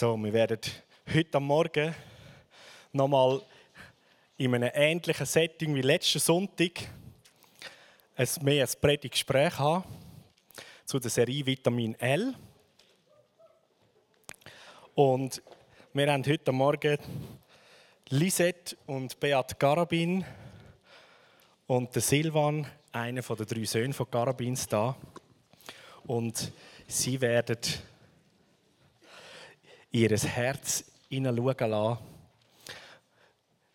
So, wir werden heute Morgen nochmal in einem ähnlichen Setting wie letzten Sonntag ein, mehr ein Predigtgespräch haben zu der Serie Vitamin L. Und wir haben heute Morgen Lisette und Beat Garabin und Silvan, einer der drei Söhne von Garabins, da. Und sie werden ihr Herz hineinschauen lassen,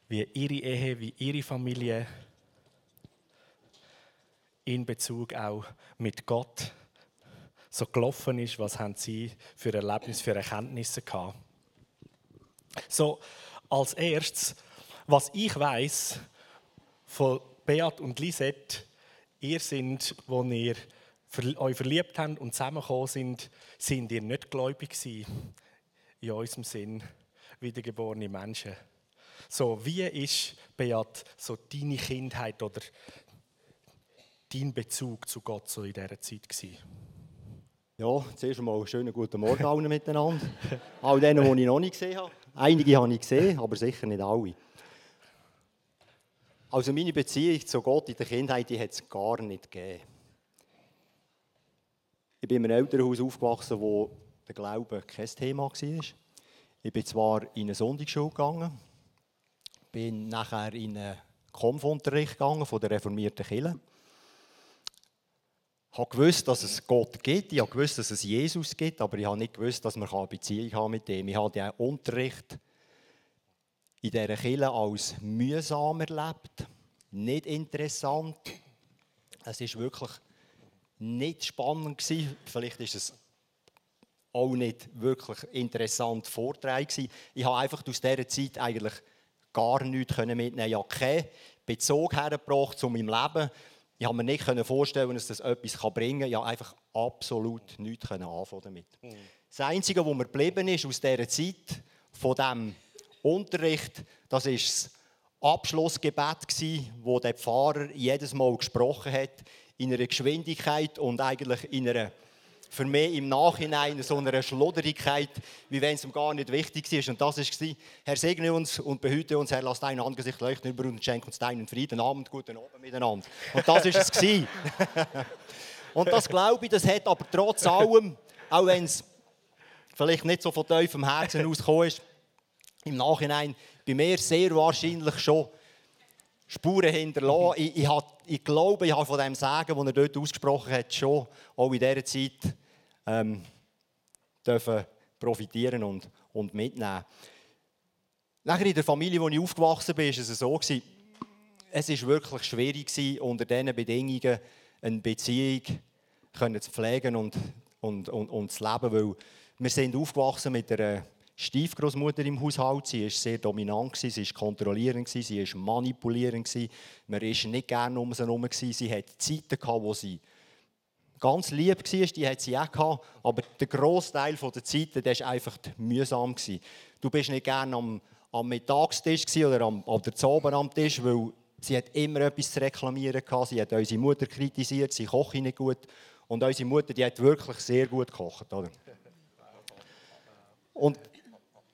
wie ihre Ehe, wie ihre Familie in Bezug auch mit Gott so gelaufen ist, was haben sie für Erlebnisse, für Erkenntnisse gehabt. So, als erstes, was ich weiß von Beat und Lisette, ihr sind, wo ihr euch verliebt habt und zusammengekommen sind, sind ihr nicht gläubig gewesen in unserem Sinn wiedergeborene Menschen. So, wie ist, Beat, so deine Kindheit oder dein Bezug zu Gott so in dieser Zeit gewesen? Ja, zuerst einmal einen schönen guten Morgen allen miteinander. All denen, die ich noch nicht gesehen habe. Einige habe ich gesehen, aber sicher nicht alle. Also meine Beziehung zu Gott in der Kindheit, die hat es gar nicht gegeben. Ich bin in einem Elternhaus aufgewachsen, wo der Glaube kein Thema war. Ich bin zwar in eine Sonntagsschule gegangen, bin nachher in einen Kampfunterricht gegangen von der reformierten Kirche. Ich gewusst, dass es Gott gibt, ich gewusst, dass es Jesus gibt, aber ich habe nicht gewusst, dass man eine Beziehung haben mit dem. Ich habe den Unterricht in dieser Kirche als mühsam erlebt, nicht interessant. Es ist wirklich nicht spannend. Vielleicht ist es auch nicht wirklich interessant Vortrag gewesen. Ich habe einfach aus dieser Zeit eigentlich gar nichts mitnehmen. Ich habe keinen Bezug hergebracht zu meinem Leben. Ich habe mir nicht vorstellen, dass das etwas bringen kann. Ich habe einfach absolut nichts anfangen damit. Mhm. Das Einzige, was mir geblieben ist aus dieser Zeit, von diesem Unterricht, das ist das Abschlussgebet, wo der Pfarrer jedes Mal gesprochen hat, in einer Geschwindigkeit und eigentlich in einer für mich im Nachhinein so einer Schludrigkeit, wie wenn es ihm gar nicht wichtig ist. Und das war, Herr segne uns und behüte uns, Herr, lass dein Angesicht leuchten über uns und schenke uns deinen Frieden, Abend, guten Abend miteinander. Und das war es. und das glaube ich, das hat aber trotz allem, auch wenn es vielleicht nicht so von tiefem Herzen ausgekommen ist, im Nachhinein bei mir sehr wahrscheinlich schon Spuren hinterlassen. Ich, ich, ich glaube, ich habe von dem Sagen, das er dort ausgesprochen hat, schon auch in dieser Zeit ähm, dürfen profitieren und, und mitnehmen. Nachher in der Familie, wo ich aufgewachsen bin, war es so, gewesen, es war wirklich schwierig, gewesen, unter diesen Bedingungen eine Beziehung können zu pflegen und, und, und, und zu leben, weil wir sind aufgewachsen mit einer Stiefgroßmutter im Haushalt. Sie war sehr dominant, sie war kontrollierend, sie war manipulierend. Man war nicht gerne um sie herum. Sie hatte Zeiten, wo sie ganz lieb war, die hat sie auch gehabt, aber der Großteil der Zeiten war einfach mühsam. Du bist nicht gerne am, am Mittagstisch oder am, oder oben am Tisch, weil sie hat immer etwas zu reklamieren hatte. Sie hat unsere Mutter kritisiert, sie kocht nicht gut. Und unsere Mutter, die hat wirklich sehr gut gekocht. Oder? Und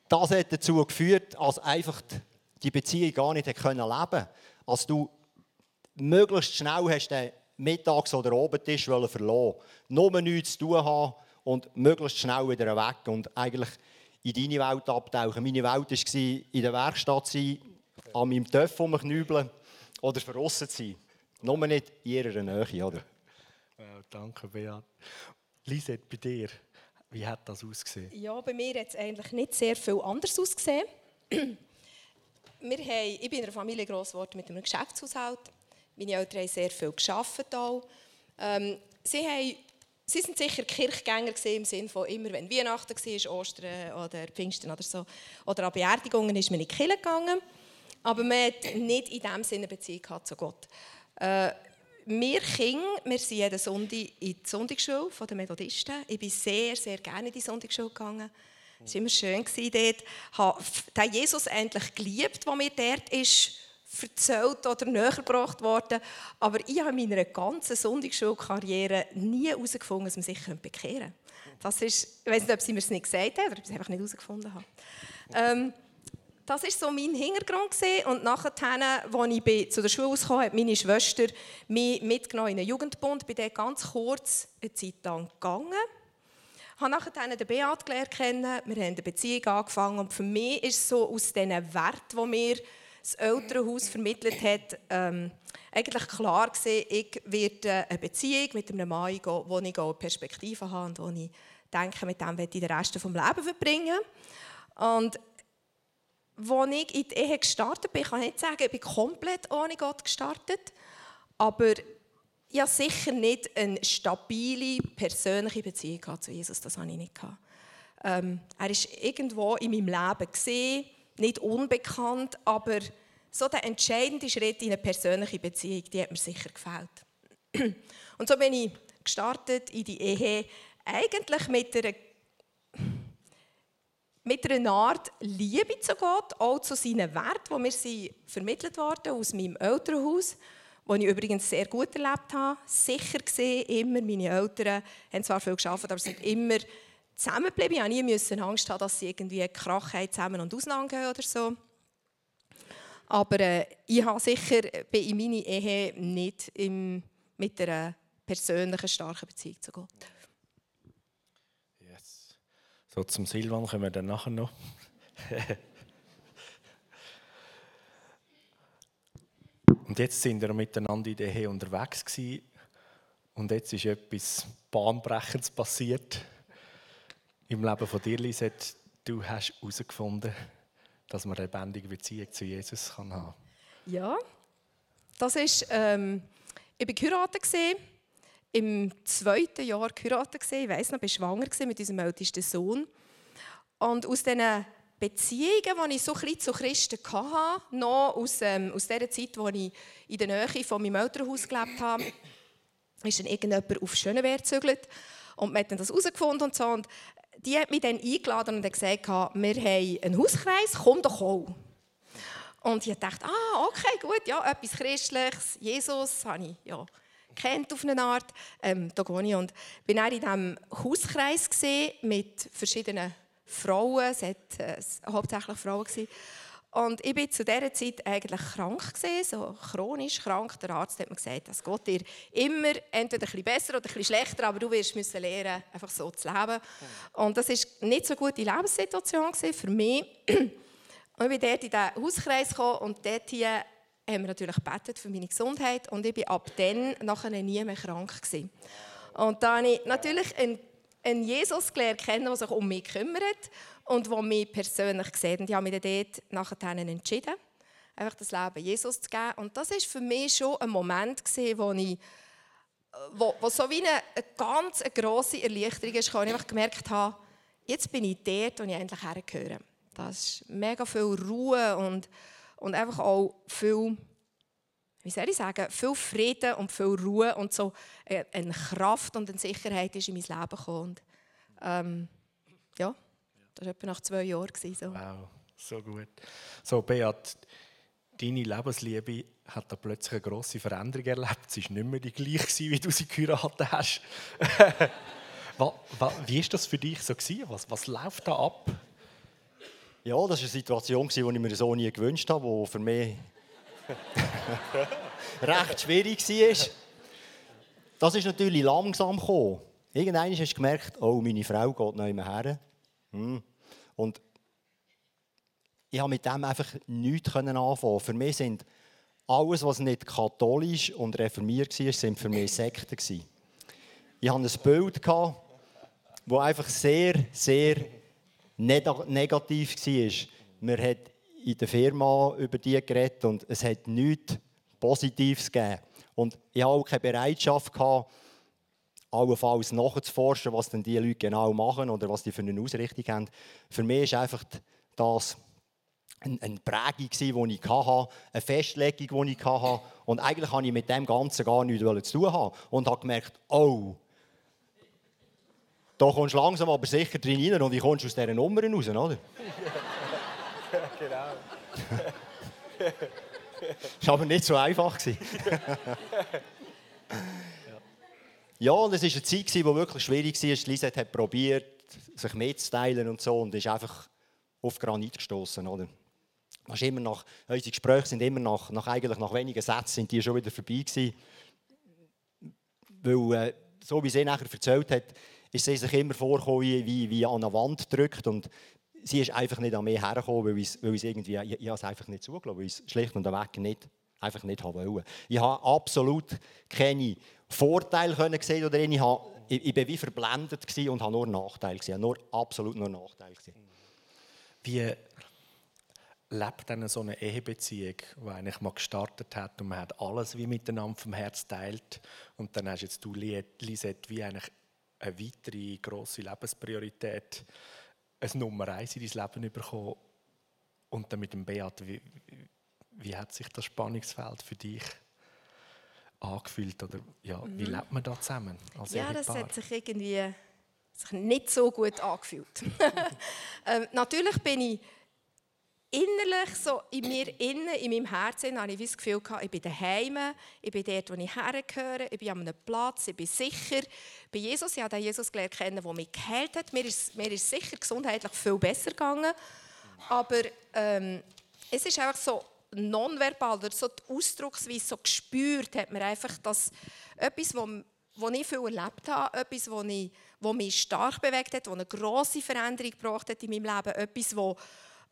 das hat dazu geführt, dass einfach die Beziehung gar nicht leben konnte. Als du möglichst schnell hast den Mittags- oder Abendtisch verloren Nur nichts zu tun haben und möglichst schnell wieder weg und eigentlich in deine Welt abtauchen. Meine Welt war in der Werkstatt sein, an meinem Töpf rumknübeln oder verrossen sein. Nur nicht in ihrer Nähe, oder? Wow, danke, Beat. Lisette, bei dir, wie hat das ausgesehen? Ja, bei mir hat es eigentlich nicht sehr viel anders ausgesehen. Wir haben, ich bin in einer Familie groß geworden mit einem Geschäftshaushalt. Meine Eltern haben sehr viel. Auch. Ähm, sie, haben, sie sicher Kirchgänger im Sinne von immer, wenn Weihnachten war, Ostern oder Pfingsten oder so, oder an Beerdigungen ist man in die Kirche gegangen. Aber man hat nicht in dem Sinne eine Beziehung zu Gott. Äh, wir Kinder, wir sind jeden Sonntag in die Sonntagsschule der Methodisten. Ich bin sehr, sehr gerne in die Sonntagsschule gegangen. Es war immer schön dort. Ich habe Jesus endlich geliebt, der mir dort ist erzählt oder näher gebracht worden. Aber ich habe in meiner ganzen Sonntagsschulkarriere nie herausgefunden, dass man sich bekehren könnte. Das ist, ich weiß nicht, ob sie mir es nicht gesagt haben oder ob sie es einfach nicht herausgefunden haben. Ähm, das war so mein Hintergrund. Und nachher, als ich zu der Schule kam, hat meine Schwester mich mitgenommen in einen Jugendbund. Bin dort ganz kurz eine Zeit lang gegangen. Ich habe nachher den Beat gelernt kennen. Wir haben eine Beziehung angefangen. Und für mich ist so aus diesen Werten, die mir das Elternhaus vermittelt hat, ähm, eigentlich klar gewesen, ich werde eine Beziehung mit einem Mann eingehen, wo ich eine Perspektive habe und wo ich denke, mit dem werde ich den Rest des Lebens verbringen. Und als ich in die Ehe gestartet bin, kann ich nicht sagen, ich bin komplett ohne Gott gestartet, aber ja sicher nicht eine stabile, persönliche Beziehung zu Jesus, das hatte ich nicht. Ähm, er war irgendwo in meinem Leben, gewesen, nicht unbekannt, aber so der entscheidende Schritt in eine persönliche Beziehung, die hat mir sicher gefällt. Und so bin ich gestartet in die Ehe, eigentlich mit einer, mit einer Art Liebe zu Gott, auch zu seinen Werten, die mir sind vermittelt wurden aus meinem Elternhaus, wo ich übrigens sehr gut erlebt habe. Sicher gesehen, immer, meine Eltern haben zwar viel geschafft, aber sind immer zusammengeblieben. Ich musste nie Angst haben, dass sie irgendwie Krach haben, zusammen und auseinandergehen oder so. Aber äh, ich habe sicher bin in meiner Ehe nicht im, mit einer persönlichen, starken Beziehung zu Gott. Yes. So, zum Silvan kommen wir dann nachher noch. und jetzt sind wir miteinander in der Ehe unterwegs gewesen. Und jetzt ist etwas Bahnbrechendes passiert im Leben von dir, Lisette. Du hast herausgefunden, dass man eine lebendige Beziehung zu Jesus kann haben Ja, das ist, ähm, ich war geheiratet, im zweiten Jahr geheiratet, ich weiss noch, ich war schwanger mit unserem ältesten Sohn. Und aus diesen Beziehungen, die ich so zu Christen hatte, noch aus, ähm, aus der Zeit, wo ich in der Nähe von meinem Elternhaus gelebt habe, ist dann irgendjemand auf Schönewehr gezügelt und man hat dann das herausgefunden und so. Und die hat mich dann eingeladen und gesagt, wir haben einen Hauskreis, komm doch auch. Und ich dachte, ah, okay, gut, ja, etwas Christliches, Jesus, habe ich ja kennt auf eine Art. Ähm, da gehe ich und bin dann in diesem Hauskreis mit verschiedenen Frauen, es waren äh, hauptsächlich Frauen. Gewesen. Und ich war zu dieser Zeit eigentlich krank, gewesen, so chronisch krank. Der Arzt hat mir gesagt, das geht dir immer entweder ein bisschen besser oder ein bisschen schlechter, aber du wirst müssen lernen, einfach so zu leben. Und das war nicht so eine gute Lebenssituation für mich. Und ich bin dort in diesen Hauskreis gekommen und dort hier haben wir natürlich gebetet für meine Gesundheit und ich bin ab dann nachher nie mehr krank gewesen. Und da habe ich natürlich einen, einen Jesus gelernt kennen, der sich um mich kümmert und der mich persönlich sieht. Und ich habe mich dann dort nachher entschieden, einfach das Leben Jesus zu geben. Und das war für mich schon ein Moment, gewesen, wo ich wo, wo so wie eine, eine ganz grosse Erleichterung ist, wo ich einfach gemerkt habe, jetzt bin ich dort, wo ich endlich hergehöre. Das ist mega viel Ruhe und, und einfach auch viel, wie soll ich sagen, viel Frieden und viel Ruhe und so eine Kraft und eine Sicherheit ist in mein Leben gekommen. Und, ähm. Das war etwa nach zwei Jahren. So. Wow, so gut. So, Beat, deine Lebensliebe hat da plötzlich eine grosse Veränderung erlebt. Sie war nicht mehr die gleiche, wie du sie geheiratet hast. wie war das für dich so? Was, was läuft da ab? Ja, das war eine Situation, die ich mir so nie gewünscht habe, die für mich recht schwierig war. Das ist natürlich langsam gekommen. Irgendwann hast du gemerkt, oh, meine Frau geht nicht mehr her. Hm. Und ich habe mit dem einfach nichts anfangen. Für mich sind alles, was nicht katholisch und reformiert war, sind für mich Sekten. Ich hatte ein Bild, das einfach sehr, sehr negativ war. Man hat in der Firma über die geredet und es hat nichts Positives gegeben. Und ich hatte auch keine Bereitschaft, gehabt, allenfalls nachzuforschen, was denn die Leute genau machen oder was die für eine Ausrichtung haben. Für mich war einfach das eine Prägung, die ich hatte, eine Festlegung, die ich hatte. Und eigentlich hatte ich mit dem Ganzen gar nichts zu tun haben. Und habe gemerkt, oh, da kommst du langsam aber sicher drin rein und ich kommst aus dieser Nummer raus, oder? genau. das war aber nicht so einfach. Ja, das war eine Zeit, die wirklich schwierig war. Lisette hat probiert, sich mitzuteilen und so und ist einfach auf Granit gestoßen, oder? immer nach, unsere Gespräche sind immer nach, nach, eigentlich nach wenigen Sätzen sind die schon wieder vorbei gewesen. Weil, äh, so wie sie nachher erzählt hat, ist sie sich immer vorgekommen, wie, wie an eine Wand drückt und sie ist einfach nicht an mich hergekommen, weil ich, weil ich ich, habe es einfach nicht zugelassen, weil ich es schlicht und weg nicht, einfach nicht wollte. Ich habe absolut keine Vorteile können sehen oder ich, habe, ich, ich bin wie verblendet und habe nur Nachteile gesehen, nur absolut nur Nachteile gesehen. Wie lebt dann so eine Ehebeziehung, die eigentlich mal gestartet hat und man hat alles wie miteinander vom Herz teilt und dann hast jetzt du Lisette wie eigentlich eine weitere grosse Lebenspriorität, ein Nummer eins in dein Leben bekommen und dann mit dem Beat, wie, wie hat sich das Spannungsfeld für dich angefühlt oder ja, wie mhm. lebt man da zusammen Ja, das hat sich irgendwie sich nicht so gut angefühlt. ähm, natürlich bin ich innerlich, so in mir innen, in meinem Herzen, habe ich das Gefühl gehabt, ich bin daheim, ich bin dort, wo ich hergehöre, ich bin an einem Platz, ich bin sicher. Bei Jesus, ich habe den Jesus gelernt kennen, der mich geheilt hat. Mir ist, mir ist sicher gesundheitlich viel besser gegangen. Aber ähm, es ist einfach so nonverbal, oder so die Ausdrucksweise, so gespürt hat man einfach, dass etwas, was ich viel erlebt habe, etwas, was, ich, was mich stark bewegt hat, was eine grosse Veränderung gebracht hat in meinem Leben, etwas, was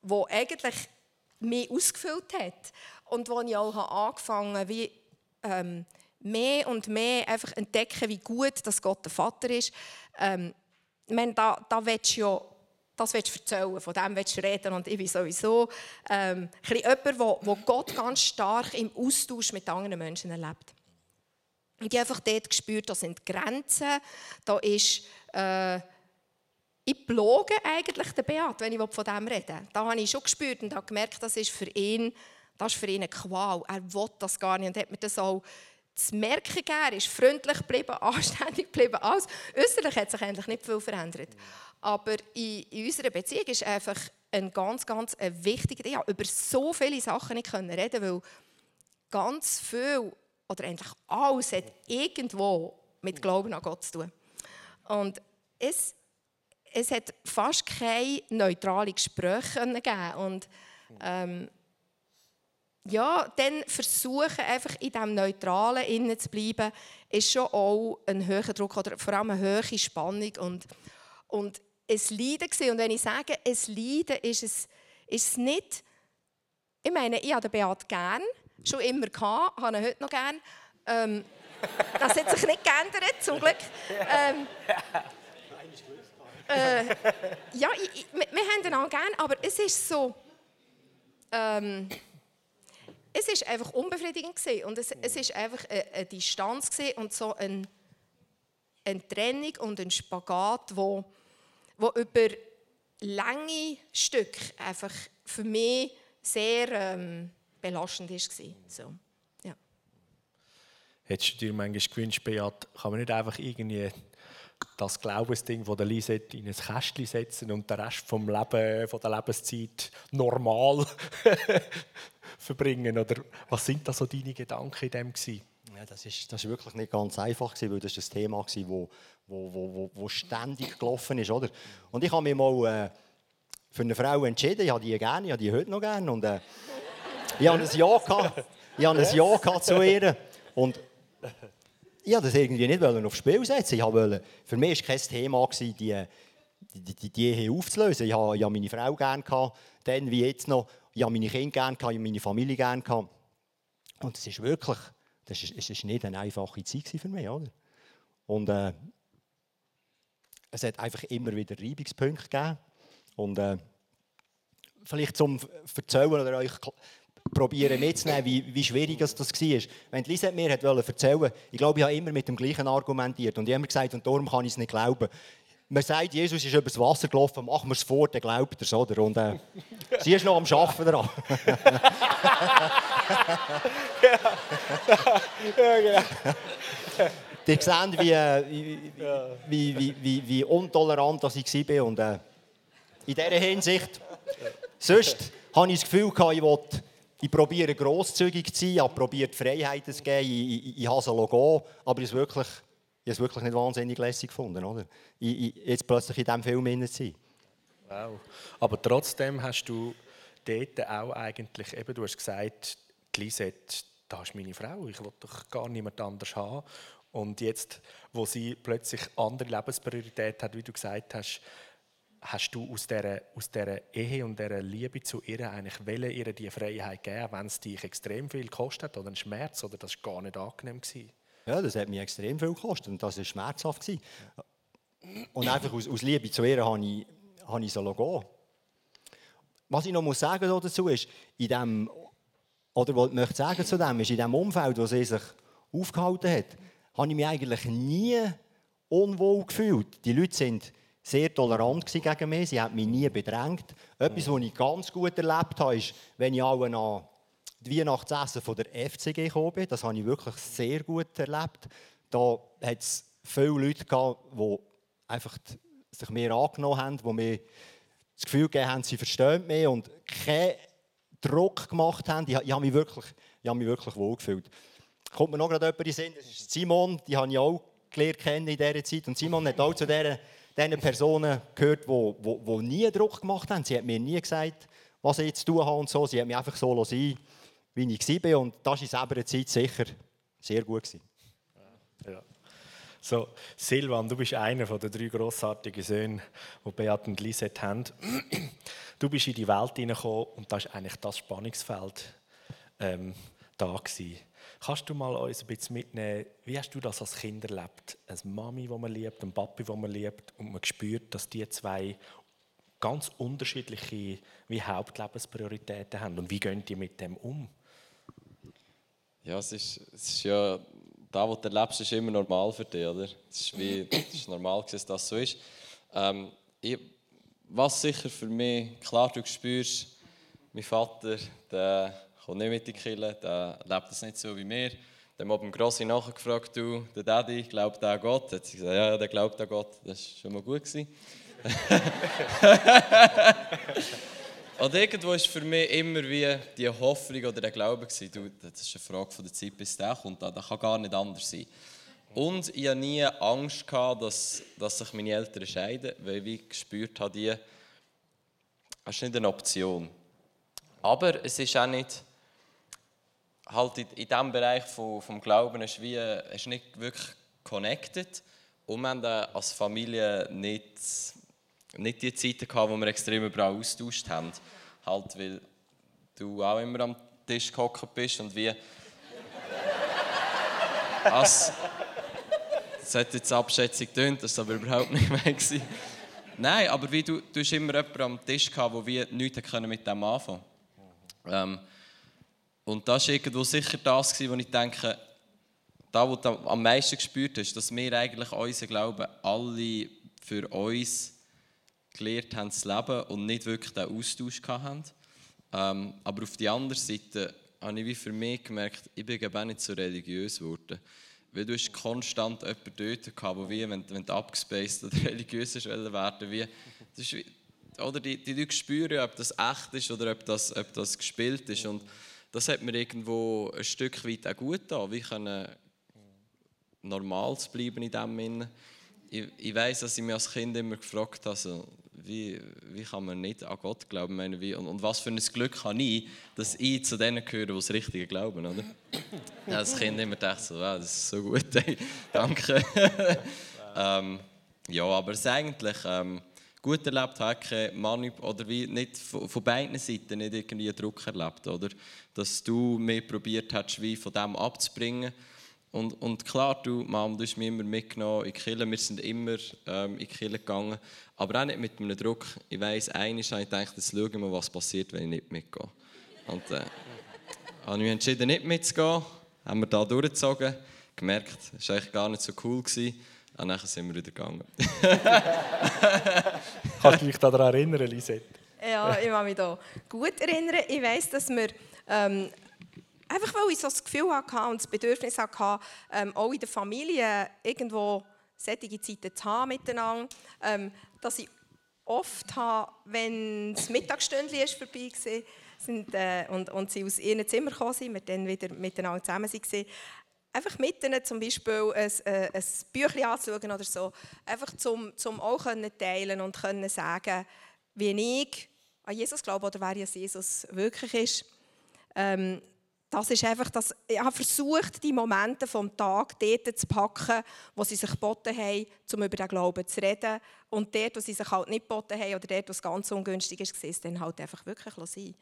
wo eigentlich mich ausgefüllt hat und wo ich auch angefangen habe, wie ähm, mehr und mehr einfach entdecken, wie gut dass Gott der Vater ist. Ähm, ich meine, da, da willst du ja das willst du erzählen, von dem willst du reden. Und ich bin sowieso ähm, jemand, der Gott ganz stark im Austausch mit anderen Menschen erlebt. Und ich habe einfach dort gespürt, da sind Grenzen, da ist... Äh, ich bloge eigentlich den Beat, wenn ich von dem rede. Da habe ich schon gespürt und habe gemerkt, das ist für ihn, das ist für ihn eine Qual. Er will das gar nicht und hat mir das auch zu merken gegeben. Er ist freundlich geblieben, anständig geblieben. Alles. Äußerlich hat sich eigentlich nicht viel verändert. Aber in, in unserer Beziehung ist einfach ein ganz, ganz ein wichtiger... Ja, über so viele Sachen nicht können reden, weil ganz viel oder eigentlich alles hat irgendwo mit Glauben an Gott zu tun. Und es es hat fast keine neutralen Gespräche gegeben. Und ähm, ja, dann versuchen, einfach in diesem Neutralen innen zu bleiben, ist schon auch ein höherer Druck oder vor allem eine hohe Spannung und, und es Leiden gewesen. Und wenn ich sage, es Leiden, ist es, ist es nicht, ich meine, ich habe den Beat gern, schon immer gehabt, habe ihn heute noch gern. Ähm, das hat sich nicht geändert, zum Glück. Ähm, äh, ja, ich, ich, wir, wir haben ihn auch gerne, aber es ist so. Ähm, es ist einfach unbefriedigend gewesen. und es, es ist einfach eine, eine Distanz und so ein, eine Trennung und ein Spagat, wo, wo über lange Stück einfach für mich sehr ähm, belastend war. So, ja. Hättest du dir manchmal gewünscht, Beat, kann man nicht einfach irgendwie das Glaubensding von der Lisette in ein Kästchen setzen und den Rest vom Leben, von der Lebenszeit normal verbringen? Oder was sind da so deine Gedanken in dem gewesen? Ja, das ist, das ist wirklich nicht ganz einfach gewesen, weil das ist ein Thema war, wo, wo, wo, wo, ständig gelaufen ist, oder? Und ich habe mich mal äh, für eine Frau entschieden. Ich habe die gerne, ich habe die heute noch gerne und äh, ich habe ein Ja gehabt. Ich habe ein Ja gehabt zu ihr und ich wollte das irgendwie nicht aufs Spiel setzen. Ich wollte, für mich war kein Thema, die, die, die, die Ehe aufzulösen. Ich hatte, ich hatte meine Frau gerne, gehabt, dann wie jetzt noch. Ich hatte meine Kinder gerne, gehabt, ich meine Familie gerne. Gehabt. Und es ist wirklich, das ist, es ist nicht eine einfache Zeit für mich. Oder? Und äh, es hat einfach immer wieder Reibungspunkte gegeben. Und äh, vielleicht zum Erzählen oder euch probieren mitzunehmen, wie, wie schwierig das war. Wenn Lisa mir hat erzählen ich glaube, ich habe immer mit dem gleichen argumentiert. Und ich habe immer gesagt, und darum kann ich es nicht glauben. Man sagt, Jesus ist über das Wasser gelaufen, machen wir es vor, dann glaubt er es, oder? Und äh, sie ist noch am Arbeiten dran. ja. ja, genau. Die sehen, wie, wie, wie, wie, wie untolerant ich war. Und, äh, in dieser Hinsicht, sonst habe ich das Gefühl, ich wollte ich probiere grosszügig zu sein, ich probiere Freiheiten zu geben, ich, ich, ich habe ein Logo, aber ich wirklich, ich es wirklich nicht wahnsinnig lässig gefunden, oder? Ich, ich, jetzt plötzlich in diesem Film zu sein. Wow. Aber trotzdem hast du dort auch eigentlich, eben, du hast gesagt, Lisette, das ist meine Frau, ich will doch gar niemand anders haben. Und jetzt, wo sie plötzlich andere Lebenspriorität hat, wie du gesagt hast, hast du aus dieser, aus dieser Ehe und dieser Liebe zu ihr eigentlich wollen, ihr die Freiheit geben, wenn es dich extrem viel kostet oder einen Schmerz oder das war gar nicht angenehm gewesen? Ja, das hat mich extrem viel gekostet und das war schmerzhaft. Gewesen. Und einfach aus, aus Liebe zu ihr habe ich, habe ich so gehen. Was ich noch muss sagen dazu ist, in dem, oder was ich möchte sagen zu dem, ist, in dem Umfeld, wo sie sich aufgehalten hat, habe ich mich eigentlich nie unwohl gefühlt. Die Leute sind sehr tolerant gegen mich, sie haben mich nie bedrängt. Etwas, was ich ganz gut erlebt habe, ist, wenn ich alle an die Weihnachtsessen von der FCG gekommen bin, das habe ich wirklich sehr gut erlebt. Da hat es viele Leute gehabt, die einfach sich mir angenommen haben, die mir das Gefühl gegeben haben, sie verstehen mich und keinen Druck gemacht haben. Ich habe mich wirklich, ich habe mich wirklich wohl gefühlt. Kommt mir noch gerade jemand in den Sinn, das ist Simon, die habe ich auch gelernt kennen in dieser Zeit. Und Simon hat auch zu diesen, Personen gehört, die nie Druck gemacht haben. Sie hat mir nie gesagt, was ich jetzt zu tun habe und so. Sie hat mich einfach so sein wie ich war. Und das war in selber Zeit sicher sehr gut. Gewesen. Ja. So, Silvan, du bist einer der drei grossartigen Söhne, die Beat und Lisette haben. Du bist in die Welt hineingekommen und das war eigentlich das Spannungsfeld ähm, da gewesen. Kannst du mal uns ein bisschen mitnehmen, wie hast du das als Kind erlebt? Eine Mami, die man liebt, ein Papi, den man liebt und man spürt, dass die zwei ganz unterschiedliche wie Hauptlebensprioritäten haben und wie gehen die mit dem um? Ja, es ist, es ist ja, da, was du erlebst, ist immer normal für dich, oder? Es ist, wie, es ist normal, dass das so ist. Ähm, ich, was sicher für mich, klar, du spürst, mein Vater, der kommt nicht mit in die Kirche, der lebt das nicht so wie mir. Dann habe ich Grossi nachgefragt, du, der Daddy, glaubt an Gott? Hat sie gesagt, ja, der glaubt an Gott. Das war schon mal gut. Und irgendwo war für mich immer wie die Hoffnung oder der Glaube, gewesen, du, das ist eine Frage von der Zeit, bis der kommt, das kann gar nicht anders sein. Und ich hatte nie Angst, gehabt, dass, dass sich meine Eltern scheiden, weil ich gespürt habe, die, das ist nicht eine Option. Aber es ist auch nicht, halt in, in diesem Bereich vom, vom Glauben, ist wie, ist nicht wirklich connected und wir haben als Familie nicht nicht die Zeiten gehabt, wo wir extrem überall austauscht haben. Halt, weil du auch immer am Tisch gehockt bist und wie. Als, das hat jetzt Abschätzung tönt, das war aber überhaupt nicht mehr. Gewesen. Nein, aber wie du, du hast immer jemanden am Tisch gehabt, der nichts mit dem anfangen ähm, Und das war irgendwo sicher das, wo ich denke, da, wo du am meisten gespürt hast, dass wir eigentlich unseren Glauben alle für uns gelernt haben zu leben und nicht wirklich den Austausch hatten. Ähm, aber auf der anderen Seite habe ich wie für mich gemerkt, ich bin auch nicht so religiös geworden. Weil du hast konstant jemanden dort gehabt, wo wie, wenn, wenn du abgespaced oder religiös werden wie, das ist wie, oder die, die Leute spüren, ob das echt ist oder ob das, ob das gespielt ist. Und das hat mir irgendwo ein Stück weit auch gut getan, wie können normal zu bleiben in dem Sinne. Ich, ich weiß, dass ich mich als Kind immer gefragt habe, also, wie, wie kann man nicht an Gott glauben? Meine, wie, und, und, was für ein Glück habe ich, dass ich zu denen gehöre, die das Richtige glauben, oder? Als Kind immer dachte so, wow, das ist so gut, danke. ähm, ja, aber es ist eigentlich ähm, gut erlebt, habe ich Mann oder wie nicht von, von, beiden Seiten nicht irgendwie Druck erlebt, oder? Dass du mir probiert hast, wie von dem abzubringen und, und klar, du, Mom, du hast mich immer mitgenommen in die Kirche. Wir sind immer ähm, in die Kirche gegangen. Aber auch nicht mit einem Druck. Ich weiss, eines habe ich gedacht, jetzt schauen wir, was passiert, wenn ich nicht mitgehe. Und äh, habe mich entschieden, nicht mitzugehen. Haben wir da durchgezogen. Gemerkt, es war eigentlich gar nicht so cool. Gewesen. Und dann sind wir wieder gegangen. Kannst du dich daran erinnern, Lisette? Ja, ich kann mich da gut erinnern. Ich weiss, dass wir ähm, Einfach weil ich so das Gefühl hatte und das Bedürfnis hatte, ähm, auch in der Familie irgendwo solche Zeiten zu haben miteinander, ähm, dass ich oft habe, wenn das Mittagsstündchen ist vorbei war sind, äh, und, und sie aus ihrem Zimmer gekommen sind, wir dann wieder miteinander zusammen waren, einfach mit ihnen zum Beispiel ein, äh, ein Büchlein anzuschauen oder so, einfach zum, zum auch können teilen und können sagen, wie ich an Jesus glaube oder wer Jesus wirklich ist. Ähm, das ist einfach, das, ich habe versucht, die Momente vom Tag dort zu packen, wo sie sich geboten haben, um über den Glauben zu reden. Und dort, wo sie sich halt nicht geboten haben oder dort, wo es ganz ungünstig ist, war dann halt einfach wirklich sein.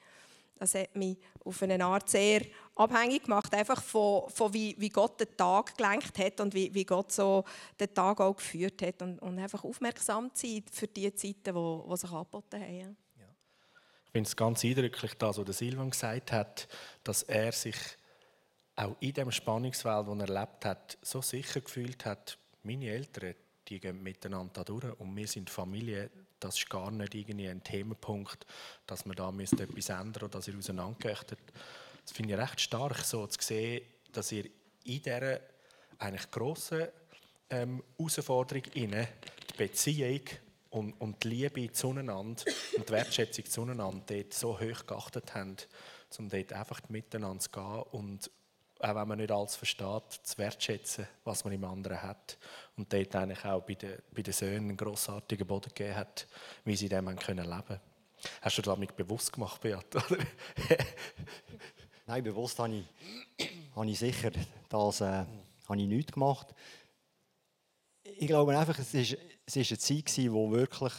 Das hat mich auf eine Art sehr abhängig gemacht, einfach von, von wie, wie Gott den Tag gelenkt hat und wie, wie Gott so den Tag auch geführt hat. Und, und einfach aufmerksam zu sein für die Zeiten, die, die sich angeboten haben finde es ganz eindrücklich, das, was Silvan gesagt hat, dass er sich auch in dem Spannungsfeld, das er erlebt hat, so sicher gefühlt hat, meine Eltern, die gehen miteinander durch und wir sind Familie, das ist gar nicht irgendwie ein Themenpunkt, dass man da etwas ändern oder dass ihr auseinandergerichtet. Das finde ich recht stark, so zu sehen, dass ihr in dieser eigentlich grossen ähm, Herausforderung die Beziehung und, und die Liebe zueinander und die Wertschätzung zueinander dort so hoch geachtet haben, um dort einfach miteinander zu gehen und auch wenn man nicht alles versteht, zu wertschätzen, was man im anderen hat. Und dort eigentlich auch bei den, bei den Söhnen einen grossartigen Boden gegeben hat, wie sie dem können leben Hast du damit bewusst gemacht, Beat? Nein, bewusst habe ich, habe ich sicher das äh, habe ich nicht gemacht ich glaube einfach, es war es ist eine Zeit, wo wirklich,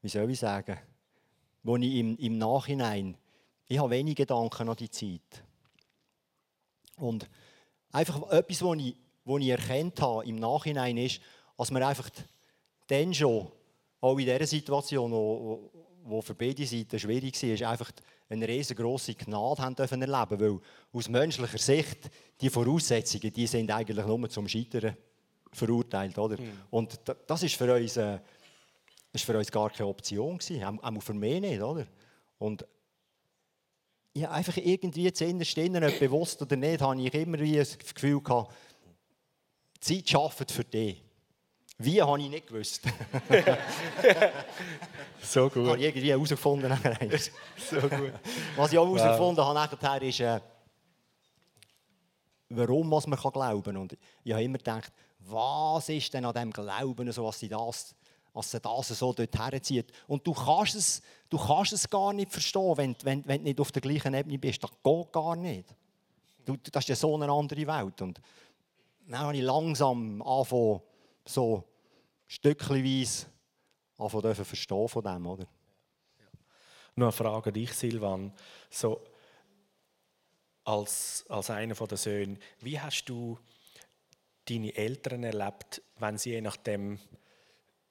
wie soll ich sagen, wo ich im, im Nachhinein, ich habe wenig Gedanken an die Zeit. Und einfach etwas, was ich, was ich erkannt habe im Nachhinein ist, dass man einfach dann schon, auch in dieser Situation, wo, wo für beide Seiten schwierig war, einfach eine riesengroße Gnade haben dürfen erleben, weil aus menschlicher Sicht die Voraussetzungen, die sind eigentlich nur zum Scheitern verurteilt. Oder? Mhm. Und das ist für uns, äh, ist für uns gar keine Option gewesen, auch für mich nicht. Oder? Und ja, einfach irgendwie zu innerst ob bewusst oder nicht, habe ich immer wie das Gefühl gehabt, Zeit schafft für dich. Wie, habe ich nicht gewusst. so gut. Habe ich irgendwie herausgefunden. so gut. Was ich auch herausgefunden wow. habe nachher ist, äh, warum man glauben kann. Und ich habe immer gedacht, was ist denn an dem Glauben so, dass sie das, dass sie das so dort herzieht. Und du kannst es, du kannst es gar nicht verstehen, wenn, wenn, wenn du nicht auf der gleichen Ebene bist. Das geht gar nicht. Du, das ist ja so eine andere Welt. Und dann habe ich langsam angefangen, so stückchenweise anfangen verstehen von dem, oder? Nur eine Frage an dich, Silvan. So, als, als einer der Söhne, wie hast du deine Eltern erlebt, wenn sie je nachdem,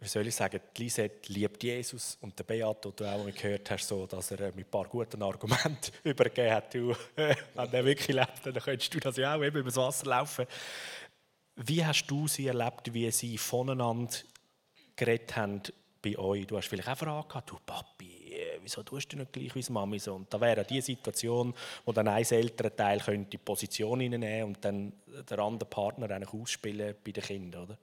wie soll ich sagen, die Lisette liebt Jesus und der Beat, den du auch gehört hast, so, dass er mit ein paar guten Argumenten übergeben hat, du, wenn er wirklich lebt, dann könntest du das ja auch eben übers Wasser laufen. Wie hast du sie erlebt, wie sie voneinander geredet haben bei euch? Du hast vielleicht auch Fragen gehabt, du Papi, wieso tust du nicht gleich wie Mami so? Und da wäre die Situation, wo dann ein älterer Teil könnte die Position nehmen und dann der andere Partner eigentlich ausspielen bei den Kindern, oder?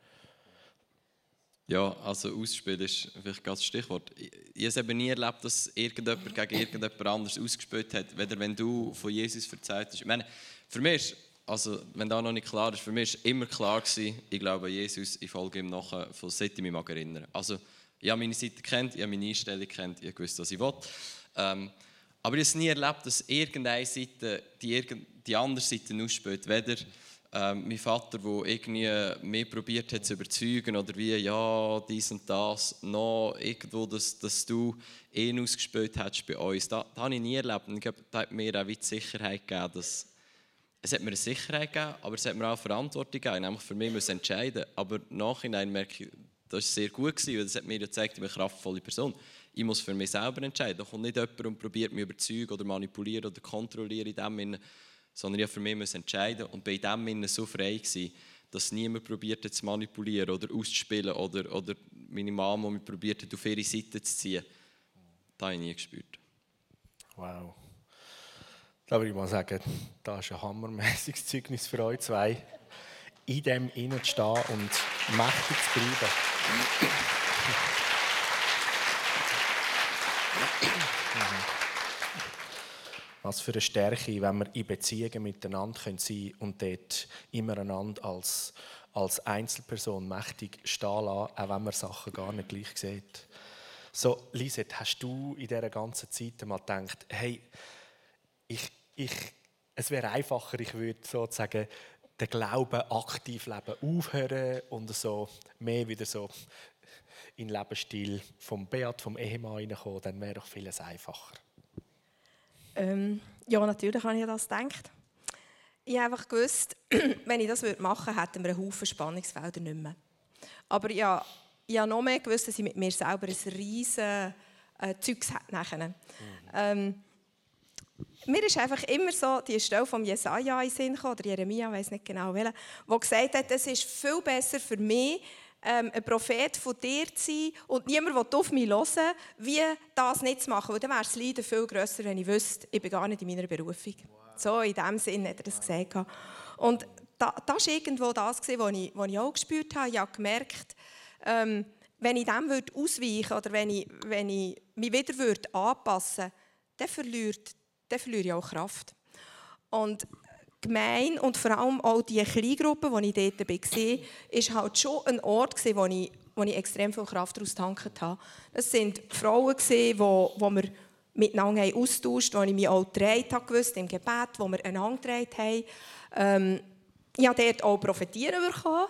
Ja, also ausspielen ist vielleicht ganz das Stichwort. Ich, habe eben nie erlebt, dass irgendjemand gegen irgendjemand anders ausgespielt hat, weder wenn du von Jesus erzählt hast. Ich meine, für mich ist, also wenn da noch nicht klar ist, für mich ist immer klar gewesen, ich glaube an Jesus, ich folge ihm nachher, von seit ich mich erinnern Also ich habe meine Seite kennt, ich habe meine Einstellung kennt, ich habe gewusst, was ich will. Ähm, aber ich habe nie erlebt, dass irgendeine Seite die, die andere Seite ausspielt. Weder ähm, mein Vater, der irgendwie mehr probiert hat zu überzeugen oder wie, ja, dies und das, noch irgendwo, dass, dass du ihn ausgespielt hast bei uns. Das, das habe ich nie erlebt. Und ich glaube, das hat mir auch die Sicherheit gegeben, dass es hat mir eine Sicherheit gegeben, aber es hat mir auch Verantwortung gegeben, nämlich für mich muss entscheiden. Aber nachhinein merke ich, das war sehr gut, weil das hat mir gezeigt, ich bin eine kraftvolle Person. Ich muss für mich selber entscheiden. Da kommt nicht jemand und probiert mich überzeugen oder manipulieren oder kontrollieren in dem Sinne, sondern ich für mich entscheiden und bei dem Sinne so frei gewesen, dass niemand probiert zu manipulieren oder auszuspielen oder, oder meine Mama mich probiert auf ihre Seite zu ziehen. Das habe ich nie gespürt. Wow. Da würde ich mal sagen, das ist ein hammermäßiges Zeugnis für euch zwei in dem innen zu stehen und mächtig zu bleiben. Was für eine Stärke, wenn wir in Beziehungen miteinander sein können und dort immer einander als, als Einzelperson mächtig stehen lassen, auch wenn man Sachen gar nicht gleich sieht. So, Lisette, hast du in dieser ganzen Zeit mal gedacht, hey, ich, ich, es wäre einfacher, ich würde sozusagen den Glauben aktiv leben aufhören und so mehr wieder so in den Lebensstil vom Beat, vom Ehemann reinkommen, dann wäre doch vieles einfacher. Ähm, ja, natürlich habe ich das gedacht. Ich habe einfach gewusst, wenn ich das machen würde, hätten wir einen Haufen Spannungsfelder nicht mehr. Aber ja, ich habe noch mehr gewusst, dass ich mit mir selber ein riesiges äh, Zeugs hätte. Mhm. Ähm, mir ist einfach immer so die Stelle von Jesaja in Sinn gekommen, oder Jeremia, ich weiß nicht genau welche, wo gesagt hat, es ist viel besser für mich, ähm, ein Prophet von dir zu sein und niemand will auf mich hören, wie das nicht zu machen. Weil dann wäre das Leiden viel grösser, wenn ich wüsste, ich bin gar nicht in meiner Berufung. Wow. So, in dem Sinn hat er das gesagt. Und da, das war irgendwo das, was ich, was ich auch gespürt habe. Ich habe gemerkt, ähm, wenn ich dem würde ausweichen oder wenn ich, wenn ich mich wieder würde anpassen würde, dann verliert, dann verliere ich auch Kraft. Und gemein und vor allem auch die Kleingruppe, die ich dort war, war halt schon ein Ort, wo ich, wo ich extrem viel Kraft daraus getankt habe. Das waren Frauen, die, wo, wir miteinander austauscht haben, wo ich mich auch gedreht habe, gewusst, im Gebet, wo wir einander gedreht haben. Ähm, ich habe dort auch profitieren bekommen.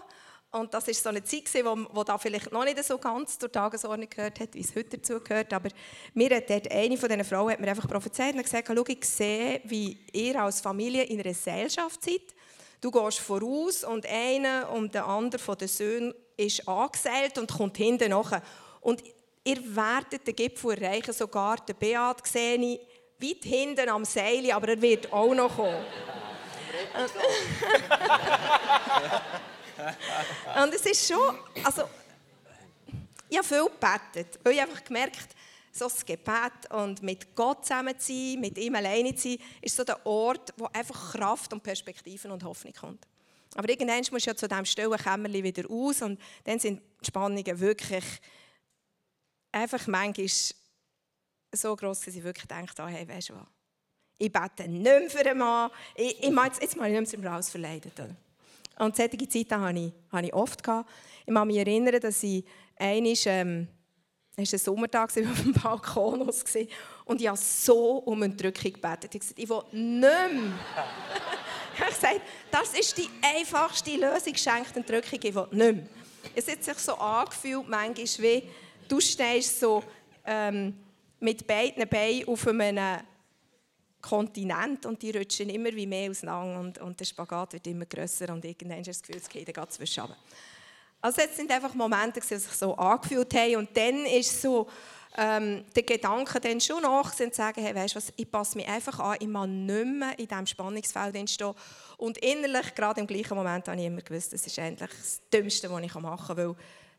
Und das war so eine Zeit, wo, wo da vielleicht noch nicht so ganz zur Tagesordnung gehört hat, wie es heute dazu gehört. Aber mir hat dort eine von diesen Frauen hat mir einfach prophezeit und gesagt, schau, ich sehe, wie ihr als Familie in einer Gesellschaft seid. Du gehst voraus und einer und der andere von den Söhnen ist angeseilt und kommt hinten nach. Und ihr werdet den Gipfel erreichen, sogar den Beat sehe ich weit hinten am Seil, aber er wird auch noch kommen. Und es ist schon, also, ich habe viel gebetet, weil ich einfach gemerkt so das Gebet und mit Gott zusammen zu sein, mit ihm alleine zu sein, ist so der Ort, wo einfach Kraft und Perspektiven und Hoffnung kommt. Aber irgendwann muss du ja zu diesem stillen Kämmerchen wieder aus und dann sind die Spannungen wirklich einfach manchmal so groß, dass ich wirklich denke, oh, hey, weißt du was, ich bete nicht mehr für einen Mann, ich, ich meine, jetzt, jetzt mal ich nicht mehr rausverleiden. Und solche Zeiten hatte ich, ich oft. Gehabt. Ich kann mich erinnern, dass ich einmal, ähm, es war ein Sommertag, ich war auf dem Balkon und ich habe so um eine Drückung gebetet. Ich gesagt, ich will nicht mehr. ich habe gesagt, das ist die einfachste Lösung, schenkt eine Drückung, ich will nicht mehr. Es hat sich so angefühlt, manchmal wie du stehst so ähm, mit beiden Beinen auf einem Kontinent und die rutschen immer wie mehr auseinander und, und der Spagat wird immer grösser und irgendwann hast du das Gefühl, es geht gerade zwischen. Also jetzt sind einfach Momente, die sich so angefühlt haben und dann ist so ähm, der Gedanke dann schon nach, zu sagen, hey, weißt was, ich passe mich einfach an, ich muss nicht mehr in diesem Spannungsfeld entstehen. Und innerlich, gerade im gleichen Moment, habe ich immer gewusst, das ist eigentlich das Dümmste, was ich machen kann, weil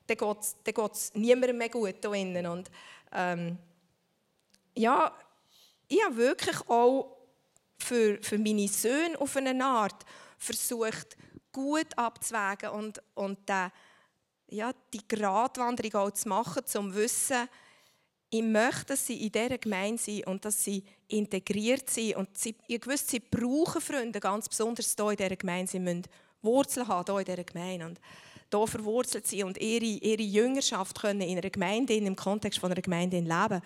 dann geht es niemandem mehr gut hier innen. Und ähm, ja, ich habe wirklich auch für, für meine Söhne auf eine Art versucht, gut abzuwägen und, und den, ja, die Gratwanderung auch zu machen, um zu wissen, ich möchte, dass sie in dieser Gemeinde sind und dass sie integriert sind. Und sie, ich wusste, sie brauchen Freunde, ganz besonders hier in dieser Gemeinde. Sie müssen Wurzeln haben hier in dieser Gemeinde. Und hier verwurzelt sein und ihre, ihre Jüngerschaft können in einer Gemeinde, im Kontext von einer Gemeinde leben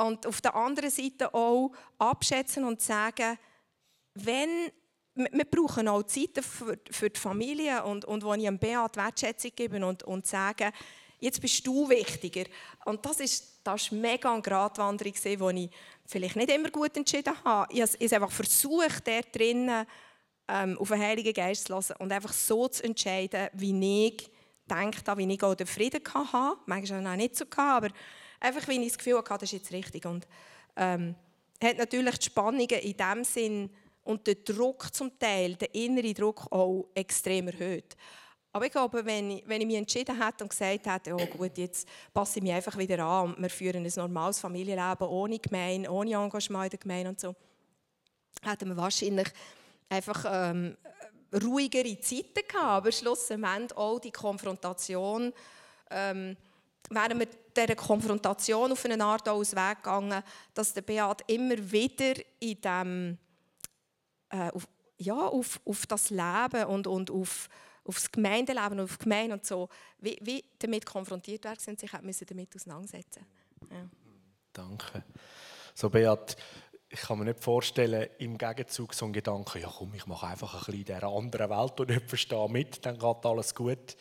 und auf der anderen Seite auch abschätzen und sagen, wenn wir brauchen auch Zeiten für, für die Familie und, und wo ich einem Beat Wertschätzung gebe und, und sage, jetzt bist du wichtiger. Und das ist, das ist mega eine Gratwanderung, die ich vielleicht nicht immer gut entschieden habe. Ich habe es einfach versucht, dort drinnen ähm, auf den Heiligen Geist zu hören und einfach so zu entscheiden, wie ich denke, wie ich auch den Frieden hatte. Manchmal auch nicht so, aber Einfach, weil ich das Gefühl hatte, das ist jetzt richtig. Und ähm, hat natürlich die Spannungen in dem Sinn und den Druck zum Teil, den inneren Druck auch extrem erhöht. Aber ich glaube, wenn ich, wenn ich mich entschieden hätte und gesagt hätte, oh gut, jetzt passe ich mich einfach wieder an und wir führen ein normales Familienleben ohne Gemeinde, ohne Engagement in der Gemeinde und so, hätten wir wahrscheinlich einfach ähm, ruhigere Zeiten gehabt. Aber schlussendlich auch die Konfrontation ähm, wären wir dieser Konfrontation auf eine Art aus Weg gegangen, dass der Beat immer wieder in dem, äh, auf, ja, auf, auf das Leben und, und auf, auf das Gemeindeleben, auf die Gemeinde und so, wie, wie damit konfrontiert werden und sich müssen damit auseinandersetzen ja. Danke. So, Beat, ich kann mir nicht vorstellen, im Gegenzug so ein Gedanke, ja komm, ich mache einfach ein bisschen in dieser anderen Welt und nicht verstehe mit, dann geht alles gut.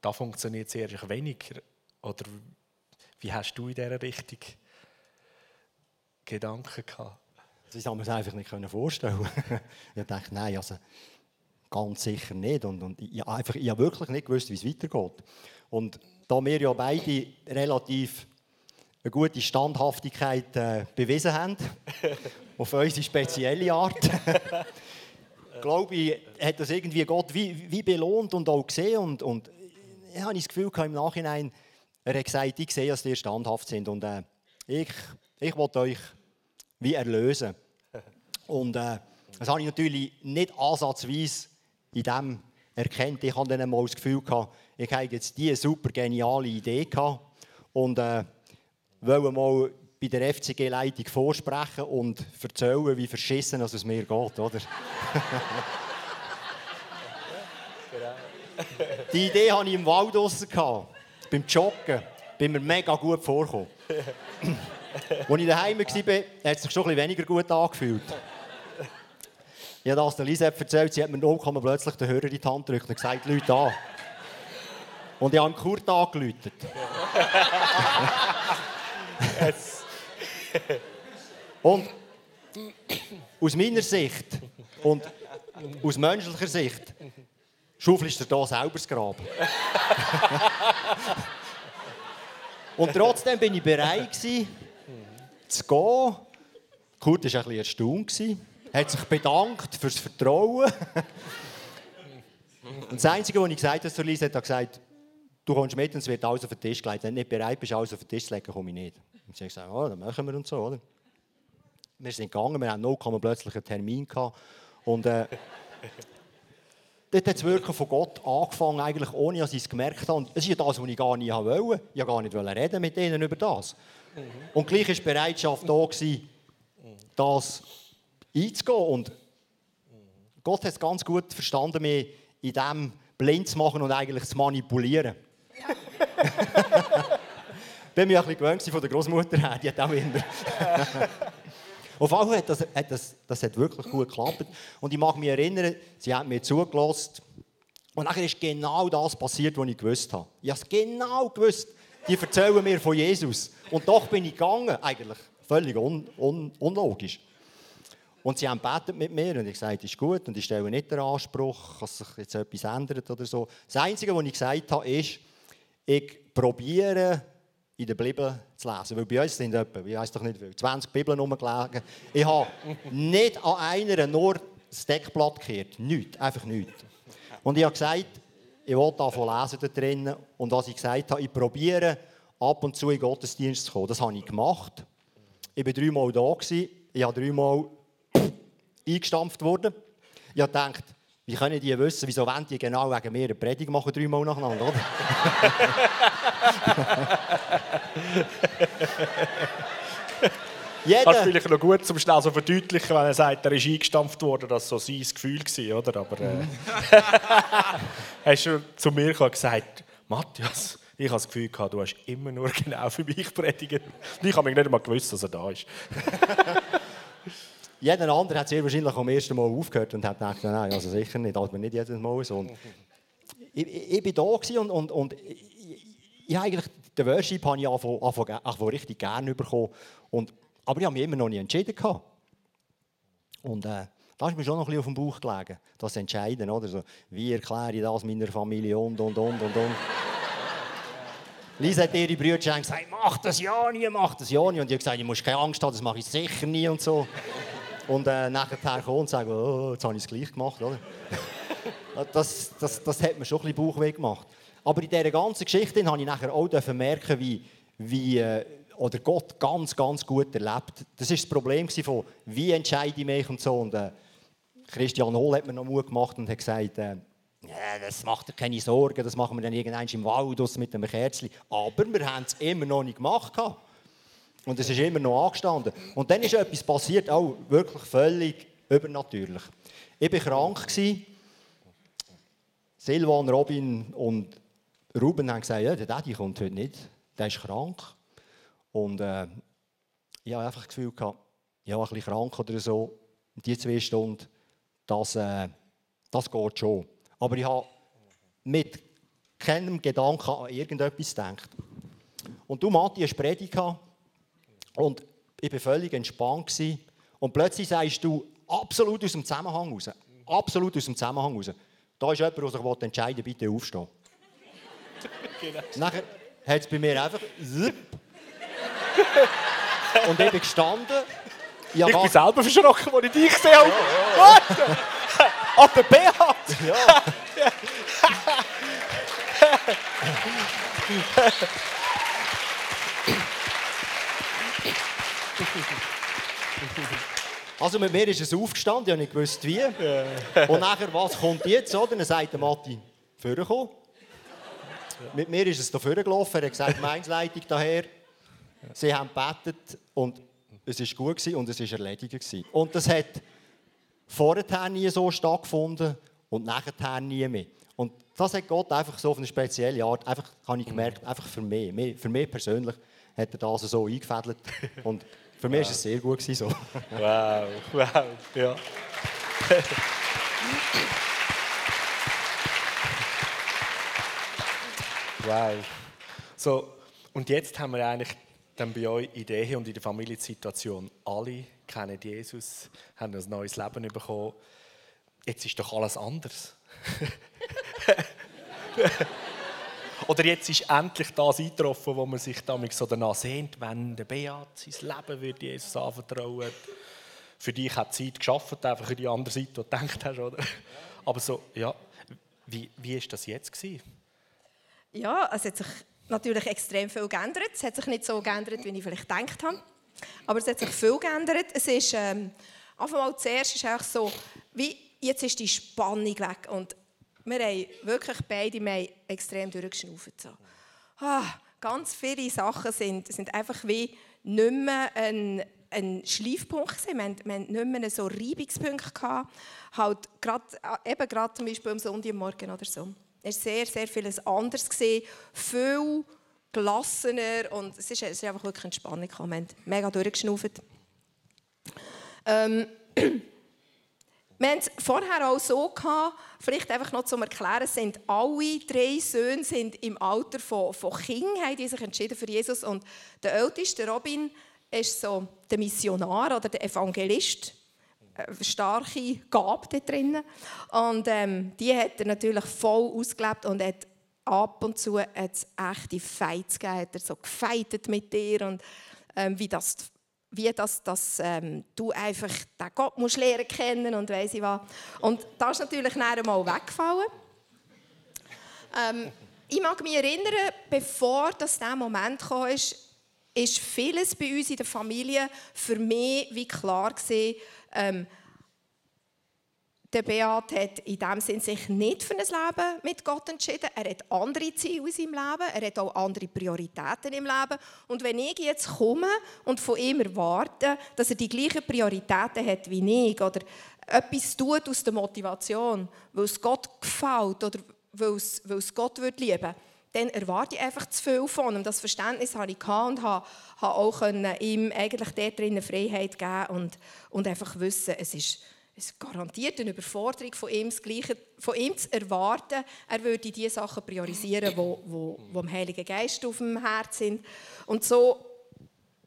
Da funktioniert es eher weniger. Oder wie hast du in dieser Richtung Gedanken gehabt? Das haben wir es einfach nicht vorstellen Ich dachte, nein, also ganz sicher nicht. Und, und ich, einfach, ich habe wirklich nicht gewusst, wie es weitergeht. Und da wir ja beide relativ eine gute Standhaftigkeit äh, bewiesen haben, auf unsere spezielle Art, glaube ich, hat das irgendwie Gott wie, wie belohnt und auch gesehen. Und, und ich habe das Gefühl im Nachhinein, er hat gesagt, ich sehe, dass ihr standhaft sind und äh, ich, ich will euch wie erlösen. Und äh, das habe ich natürlich nicht ansatzweise in dem erkennt. Ich hatte dann mal das Gefühl, gehabt, ich habe jetzt diese super geniale Idee gehabt und äh, wollte mal bei der FCG-Leitung vorsprechen und erzählen, wie verschissen es mir geht, oder? Die Idee hatte ich im Wald draussen. Beim Joggen bin mir mega gut vorgekommen. Als ich daheim war, hat es sich schon ein weniger gut angefühlt. Ich habe das der Lisa erzählt, sie hat mir noch plötzlich den Hörer in die Hand gedrückt und gesagt, Leute an. Und ich habe Kurt angeläutet. und aus meiner Sicht und aus menschlicher Sicht schaufelst du da selber das Grab. und trotzdem bin ich bereit zu gehen. Kurt war ein bisschen erstaunt. Er hat sich bedankt für das Vertrauen. und das Einzige, was ich gesagt habe zu hat er gesagt, du kommst mit und es wird alles auf den Tisch gelegt. Wenn du nicht bereit bist, alles auf den Tisch zu legen, komme ich nicht. Und sie haben gesagt, oh, dann machen wir und so. Oder? Wir sind gegangen, wir noch plötzlich einen Termin gehabt. Und äh, dort hat das Wirken von Gott angefangen, eigentlich ohne dass ich es gemerkt habe. Und das ist ja das, was ich gar nicht wollte. Ich wollte gar nicht reden mit ihnen über das. Mhm. Und gleich war die Bereitschaft da, gewesen, das einzugehen. Und Gott hat es ganz gut verstanden, mich in dem blind zu machen und eigentlich zu manipulieren. Ich bin mir ein bisschen gewöhnt von der Großmutter her, die hat auch immer. Auf jeden Fall hat das, hat das, das hat wirklich gut geklappt. Und ich mag mich erinnern, sie hat mir zugelassen. Und nachher ist genau das passiert, was ich gewusst habe. Ich habe es genau gewusst. Die erzählen mir von Jesus. Und doch bin ich gegangen. Eigentlich völlig un, un, unlogisch. Und sie haben betet mit mir und ich gesagt, ist gut und ich stelle nicht den Anspruch, dass sich jetzt etwas ändert oder so. Das Einzige, was ich gesagt habe, ist, ich probiere in der Bibel zu lesen. Weil bei uns sind etwa, ich weiß doch nicht wie, 20 Bibeln rumgelegen. Ich habe nicht an einer nur das Deckblatt gekehrt. Nichts, einfach nichts. Und ich habe gesagt, ich will davon lesen da drinnen. Und was ich gesagt habe, ich probiere ab und zu in Gottesdienst zu kommen. Das habe ich gemacht. Ich war dreimal da. Ich habe dreimal eingestampft worden. Ich habe gedacht, wie können die wissen, wieso wollen die genau wegen mir eine Predigt machen, dreimal nacheinander, oder? Jeder. Das ist vielleicht noch gut, zum schnell so verdeutlichen, wenn er sagt, er ist eingestampft worden, dass so sein Gefühl war, oder? Aber äh, mhm. hast du zu mir gesagt, Matthias, ich habe das Gefühl gehabt, du hast immer nur genau für mich predigen. ich habe mich nicht einmal gewusst, dass er da ist. Jeder andere hat sehr wahrscheinlich am ersten Mal aufgehört und hat gedacht, nein, also sicher nicht, aber nicht jedes Mal so. Und ich, ich, ich war da und, und, und ich, ich eigentlich, den Worship habe ich angefangen, richtig gerne bekommen. Und, aber ich habe mich immer noch nicht entschieden. Gehabt. Und äh, da ist mir schon noch ein bisschen auf dem Bauch gelegen, das Entscheiden. Oder? So, wie erkläre ich das meiner Familie und, und, und, und, und. Lisa hat ihre Brüder gesagt, mach das ja nie, mach das ja nie. Und ich habe gesagt, ich muss keine Angst haben, das mache ich sicher nie und so. Und äh, nachher kommen und sagen, oh, jetzt habe ich es gleich gemacht. Oder? das, das, das hat mir schon ein bisschen Bauchweh gemacht. Aber in dieser ganzen Geschichte habe ich nachher auch merken, wie, wie äh, oder Gott ganz, ganz gut erlebt. Das war das Problem von, wie entscheide ich mich und so. Und, äh, Christian Hohl hat mir noch Mut gemacht und hat gesagt, äh, das macht dir keine Sorgen, das machen wir dann irgendwann im Wald mit einem Kerzchen. Aber wir haben es immer noch nicht gemacht. Und es ist immer noch angestanden. Und dann ist etwas passiert, auch wirklich völlig übernatürlich. Ich war krank. Silvan, Robin und Ruben haben gesagt, ja, der Daddy kommt heute nicht, der ist krank. Und äh, ich hatte einfach das Gefühl, gehabt, ja, ein bisschen krank oder so, die zwei Stunden, das, äh, das geht schon. Aber ich habe mit keinem Gedanken an irgendetwas gedacht. Und du, Matti, hast Predigt und ich war völlig entspannt. Gewesen. Und plötzlich sagst du absolut aus dem Zusammenhang raus. Absolut aus dem Zusammenhang raus. Da ist jemand, der sich entscheiden bitte aufstehen. genau. Nachher hat es bei mir einfach... und ich bin gestanden. Ich, ich bin selber verschrocken, als ich dich gesehen habe. Warte! An der Beat! Ja. Also mit mir ist es aufgestanden, ich habe nicht gewusst wie. Und nachher, was kommt jetzt? Oder? Dann sagt der Matti, vorgekommen. Mit mir ist es da vorgelaufen, er hat gesagt, Gemeinsleitung daher. Sie haben gebetet und es war gut gewesen und es war erledigt. Gewesen. Und das hat vorher nie so stattgefunden und nachher nie mehr. Und das hat Gott einfach so auf eine spezielle Art, einfach, habe ich gemerkt, einfach für mich, für mich persönlich, hat er das so eingefädelt. Und für mich war es sehr gut. So. Wow, wow, ja. wow. So, und jetzt haben wir eigentlich dann bei euch in der Ehe und in der Familiensituation alle kennen Jesus, haben ein neues Leben bekommen. Jetzt ist doch alles anders. Oder jetzt ist endlich das eingetroffen, wo man sich damit so danach sehnt, wenn der Beat sein Leben wird Jesus anvertrauen. Für dich hat Zeit geschafft, einfach für die andere Seite, die du gedacht hast, oder? Aber so, ja, wie, wie ist das jetzt gewesen? Ja, es hat sich natürlich extrem viel geändert. Es hat sich nicht so geändert, wie ich vielleicht gedacht habe. Aber es hat sich viel geändert. Es ist, ähm, einfach mal zuerst ist es so, wie jetzt ist die Spannung weg und wir haben wirklich beide wir extrem durchgeschnauft. So. Ah, ganz viele Sachen sind, sind einfach wie nicht mehr ein, ein Schleifpunkt gewesen. Wir, wir haben nicht mehr so Reibungspunkte gehabt. Halt grad, eben gerade zum Beispiel am Sonntagmorgen oder so. Es war sehr, sehr vieles anders. Gewesen. Viel gelassener und es ist, es ist einfach wirklich Entspannung. Wir haben mega durchgeschnauft. Ähm, wir haben es vorher auch so gehabt, vielleicht einfach noch zum Erklären, sind alle drei Söhne sind im Alter von, von Kind, haben die sich entschieden für Jesus. Und der älteste, Robin, ist so der Missionar oder der Evangelist, eine äh, starke Gabe da drinnen. Und ähm, die hat er natürlich voll ausgelebt und hat ab und zu echte Fights gegeben, hat er so gefeitet mit dir und ähm, wie das wie das, dass ähm, du einfach den Gott musst lernen kennen und weiss ich was. Und das ist natürlich dann einmal weggefallen. Ähm, ich mag mich erinnern, bevor das der Moment kam, ist, ist vieles bei uns in der Familie für mich wie klar gewesen, ähm, der Beat hat in dem Sinn sich nicht für ein Leben mit Gott entschieden. Er hat andere Ziele in seinem Leben. Er hat auch andere Prioritäten im Leben. Und wenn ich jetzt komme und von ihm erwarte, dass er die gleichen Prioritäten hat wie ich oder etwas tut aus der Motivation, weil es Gott gefällt oder weil es, weil es Gott lieben würde, dann erwarte ich einfach zu viel von ihm. Das Verständnis hatte ich und habe, habe auch ihm eigentlich dort drin Freiheit geben und, und einfach wissen, es ist es garantiert eine Überforderung von ihm, das Gleiche, von ihm zu erwarten, er würde die Sachen priorisieren, die wo, wo, wo im Heiligen Geist auf dem Herz sind. Und so,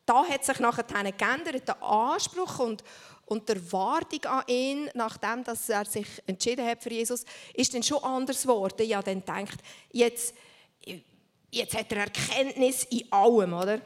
da hat sich nachher geändert, der Anspruch und, und die Erwartung an ihn, nachdem dass er sich entschieden hat für Jesus, ist dann schon anders geworden. Ich habe dann gedacht, jetzt, jetzt hat er Erkenntnis in allem, oder?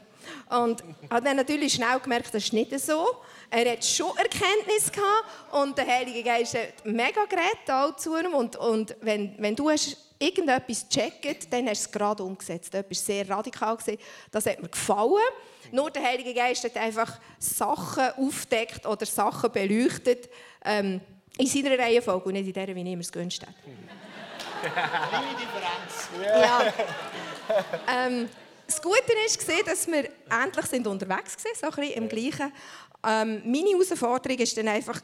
Und habe dann natürlich schnell gemerkt, das ist nicht so. Er hat schon Erkenntnis gehabt und der Heilige Geist hat mega geredet auch zu ihm. Und, und wenn, wenn du hast irgendetwas gecheckt, dann hast du es gerade umgesetzt. Das war sehr radikal. Gewesen. Das hat mir gefallen. Nur der Heilige Geist hat einfach Sachen aufdeckt oder Sachen beleuchtet ähm, in seiner Reihenfolge und nicht in der, wie mir es gewünscht habe. Kleine Differenz. Ja. ähm, das Gute war, dass wir endlich sind unterwegs waren, so ein im Gleichen. Ähm, meine Herausforderung war dann einfach,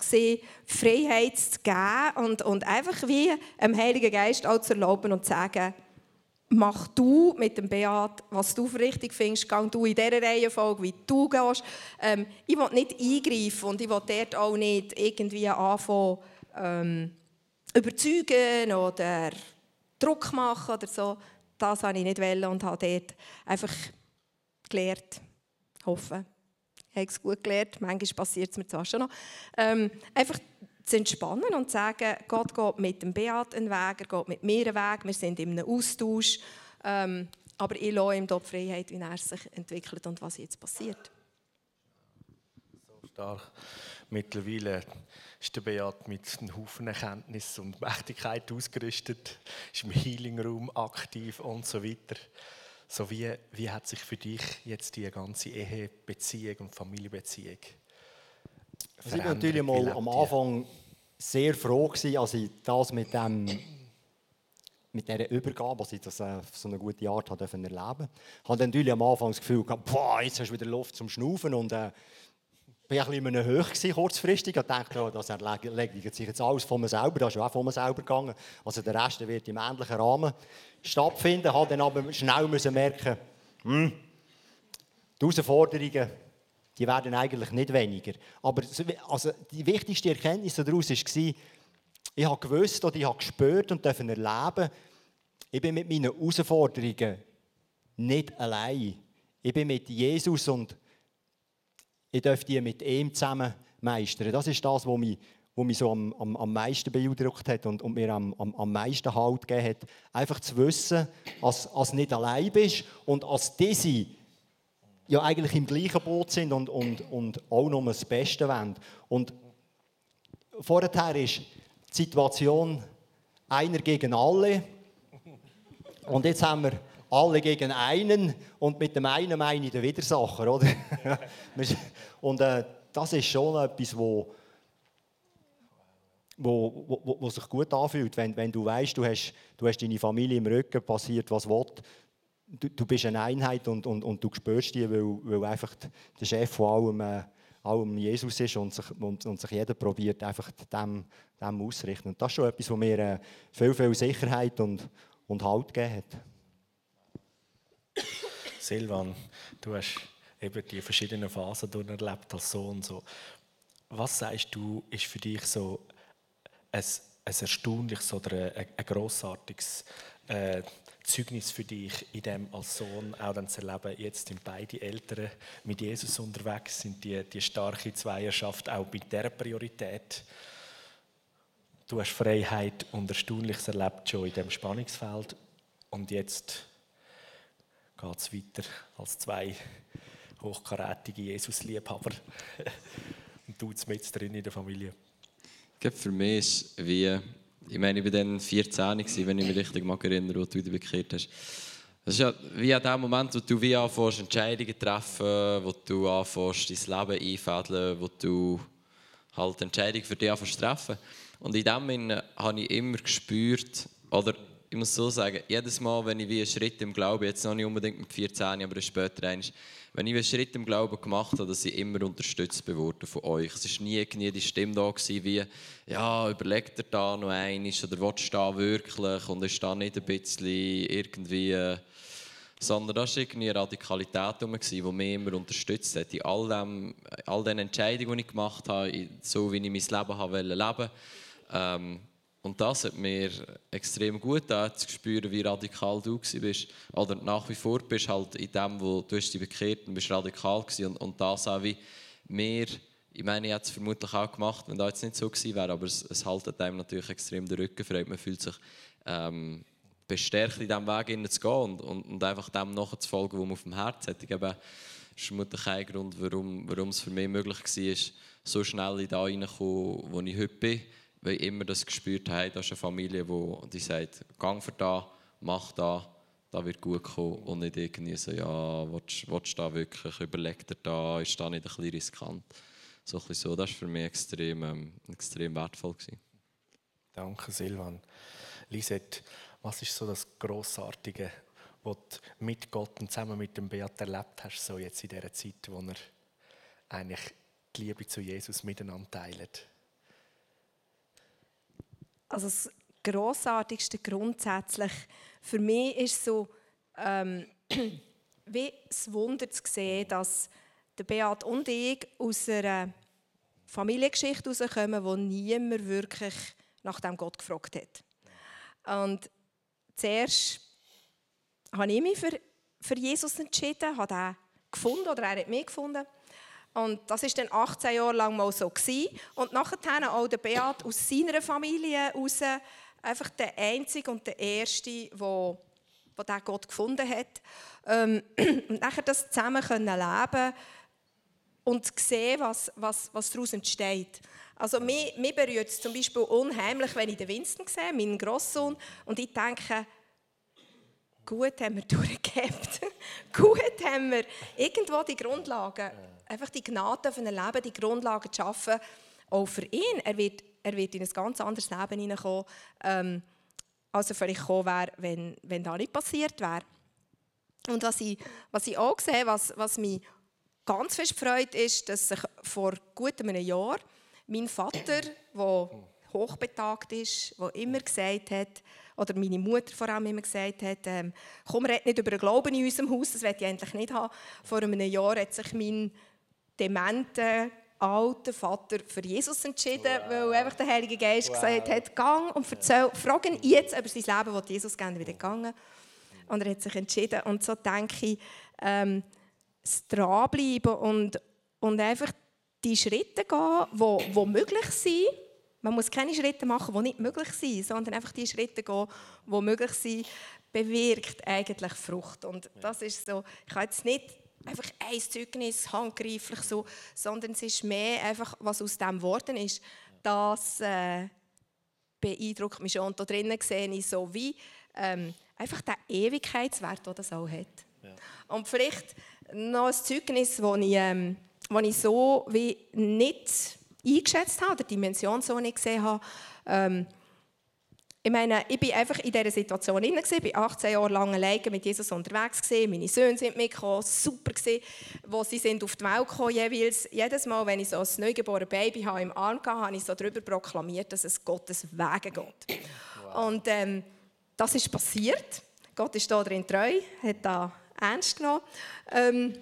Freiheit zu geben und, und einfach wie dem Heiligen Geist auch zu erlauben und zu sagen, mach du mit dem Beat, was du für richtig findest, geh du in dieser Reihenfolge, wie du gehst. Ähm, ich will nicht eingreifen und ich will dort auch nicht irgendwie anfangen, ähm, überzeugen oder Druck machen oder so. Das wollte ich nicht und habe dort einfach gelernt, hoffen. Ich habe es gut gelernt, manchmal passiert es mir zwar schon noch. Ähm, einfach zu entspannen und zu sagen, Gott geht mit dem Beat einen Weg, er geht mit mir einen Weg, wir sind in einem Austausch. Ähm, aber ich lasse ihm die Freiheit, wie er sich entwickelt und was jetzt passiert. So stark. Mittlerweile ist der Beat mit einem Haufen Erkenntnis und Mächtigkeit ausgerüstet, ist im Healing Room aktiv und so weiter. So wie, wie hat sich für dich jetzt die ganze Ehebeziehung und Familienbeziehung also ich war natürlich mal am Anfang sehr froh, gewesen, als ich das mit, dem, mit dieser Übergabe, als ich das auf so eine gute Art erleben durfte. Ich hatte natürlich am Anfang das Gefühl, boah, jetzt hast du wieder Luft zum Schnaufen und äh, bin ein bisschen hoch gewesen, kurzfristig. Ich dachte, oh, das erledigt sich jetzt alles von mir selber. Das ist auch von mir selber gegangen. Also der Rest wird im ähnlichen Rahmen stattfinden. Ich dann aber schnell müssen merken, hm, die Herausforderungen die werden eigentlich nicht weniger. Aber also die wichtigste Erkenntnis daraus war, ich habe gewusst oder ich habe gespürt und durfte erleben, ich bin mit meinen Herausforderungen nicht allein. Ich bin mit Jesus und ich darf die mit ihm zusammen meistern. Das ist das, was mich, was mich so am, am, am meisten beeindruckt hat und, und mir am, am, am meisten Halt gegeben hat. Einfach zu wissen, dass du nicht allein bist und als diese ja eigentlich im gleichen Boot sind und, und, und auch nur das Beste wollen. Und vorher ist die Situation einer gegen alle. Und jetzt haben wir alle gegen einen und mit dem einen meine ich den Widersacher, oder? und äh, das ist schon etwas, wo, wo, wo, wo sich gut anfühlt, wenn, wenn du weißt, du hast, du hast deine Familie im Rücken, passiert was will, du, du bist eine Einheit und, und, und du spürst die, weil, weil einfach der Chef von allem, äh, allem Jesus ist und sich, und, und sich jeder probiert, einfach dem, dem auszurichten. Und das ist schon etwas, was mir äh, viel, viel Sicherheit und, und Halt gegeben hat. Silvan, du hast eben die verschiedenen Phasen erlebt als Sohn. So. Was sagst du, ist für dich so ein, ein erstaunliches oder ein, ein grossartiges äh, Zeugnis für dich, in dem als Sohn auch dann zu erleben, jetzt sind beide Eltern mit Jesus unterwegs, sind die, die starke Zweierschaft auch bei dieser Priorität. Du hast Freiheit und Erstaunliches erlebt schon in diesem Spannungsfeld und jetzt geht es weiter als zwei hochkarätige Jesus-Liebhaber und du mit drin in der Familie. Für mich ist wie ich meine, ich war dann 14, wenn ich mich richtig mag erinnere, wo du wieder bekehrt hast. Das ist ja wie an dem Moment, wo du wie anfängst, Entscheidungen treffen, wo du anfängst, dein Leben einfädeln, wo du halt Entscheidungen für dich anfängst treffen. Und in dem Sinne habe ich immer gespürt, oder ich muss so sagen, jedes Mal, wenn ich wie einen Schritt im Glauben, jetzt noch nicht unbedingt mit 14, aber später einmal, wenn ich einen Schritt im Glauben gemacht habe, dass ich immer unterstützt wurde von euch. Es war nie irgendwie die Stimme da gewesen, wie, ja, überlegt ihr da noch eines oder willst du da wirklich und ist da nicht ein bisschen irgendwie... Sondern das war irgendwie eine Radikalität, die mich immer unterstützt hat. In all, dem, all den Entscheidungen, die ich gemacht habe, so wie ich mein Leben leben ähm, und das hat mir extrem gut getan, zu spüren, wie radikal du bist. Oder nach wie vor bist halt in dem, wo du dich bekehrt und bist radikal gewesen. Und, und das auch wie mehr, ich meine, ich hätte es vermutlich auch gemacht, wenn das jetzt nicht so gewesen wäre, aber es, es haltet einem natürlich extrem den Rücken frei. Man fühlt sich ähm, bestärkt, in diesem Weg zu gehen und, und, und einfach dem nachzufolgen, was man auf dem Herz hat. Das ist vermutlich ein Grund, warum, warum es für mich möglich war, so schnell in da reinzukommen, wo ich heute bin weil ich immer das gespürt habe, das ist eine Familie, die, die sagt, gang für da, mach da, da wird gut kommen und nicht irgendwie so, ja, willst, willst da wirklich, überleg dir da, ist da nicht ein bisschen riskant. So, ein so. Das war für mich extrem, ähm, extrem wertvoll. Gewesen. Danke, Silvan. Lisette, Was ist so das Grossartige, was du mit Gott und zusammen mit dem Beat erlebt hast, so jetzt in dieser Zeit, wo er eigentlich die Liebe zu Jesus miteinander teilt? Also das Grossartigste grundsätzlich für mich ist so, ähm, wie das Wunder zu sehen, dass der Beat und ich aus einer Familiengeschichte herauskommen, wo niemand wirklich nach dem Gott gefragt hat. Und zuerst habe ich mich für, für Jesus entschieden, habe ihn gefunden oder er hat mich gefunden. Und das war dann 18 Jahre lang mal so. Gewesen. Und nachher auch der Beat aus seiner Familie heraus, einfach der Einzige und der Erste, der, der Gott gefunden hat. Ähm, und nachher das zusammen können leben und sehen, was, was, was daraus entsteht. Also mich, mich berührt es zum Beispiel unheimlich, wenn ich den Winston sehe, meinen Grosssohn, und ich denke, gut haben wir durchgehabt. gut haben wir irgendwo die Grundlagen, einfach die Gnade für ein Leben, die Grundlagen zu schaffen, auch für ihn. Er wird, er wird in ein ganz anderes Leben hineinkommen, ähm, als er vielleicht gekommen wäre, wenn, wenn das nicht passiert wäre. Und was ich, was ich auch sehe, was, was mich ganz fest freut, ist, dass sich vor gut einem Jahr mein Vater, der hochbetagt ist, der immer gesagt hat, oder meine Mutter vor allem immer gesagt hat, ähm, komm, red nicht über den Glauben in unserem Haus, das will ich eigentlich nicht haben. Vor einem Jahr hat sich mein dementer alter Vater für Jesus entschieden, wow. weil einfach der Heilige Geist wow. gesagt hat, gang und erzähl, frag ihn jetzt über sein Leben, wo Jesus gerne wieder gegangen. Und er hat sich entschieden. Und so denke ich, ähm, das Dranbleiben und, und einfach die Schritte gehen, die wo, wo möglich sind. Man muss keine Schritte machen, die nicht möglich sind, sondern einfach die Schritte gehen, die möglich sind, bewirkt eigentlich Frucht. Und das ist so, ich habe jetzt nicht einfach ein Zeugnis handgreiflich so, sondern es ist mehr einfach, was aus dem geworden ist. Das äh, beeindruckt mich schon. Und da drinnen sehe ich so wie ähm, einfach den Ewigkeitswert, den das auch hat. Ja. Und vielleicht noch ein Zeugnis, das ich, ähm, das ich so wie nicht eingeschätzt habe, oder die Dimension so nicht gesehen habe. Ähm, ich meine, ich war einfach in dieser Situation drin, ich war 18 Jahre lang alleine mit Jesus unterwegs, gewesen. meine Söhne sind mitgekommen, super gewesen, wo sie sind auf die Welt gekommen, jeweils. Jedes Mal, wenn ich so ein neugeborenes Baby habe, im Arm hatte, habe ich so darüber proklamiert, dass es Gottes Wege geht. Wow. Und ähm, das ist passiert. Gott ist da drin treu, hat da ernst genommen. Ähm,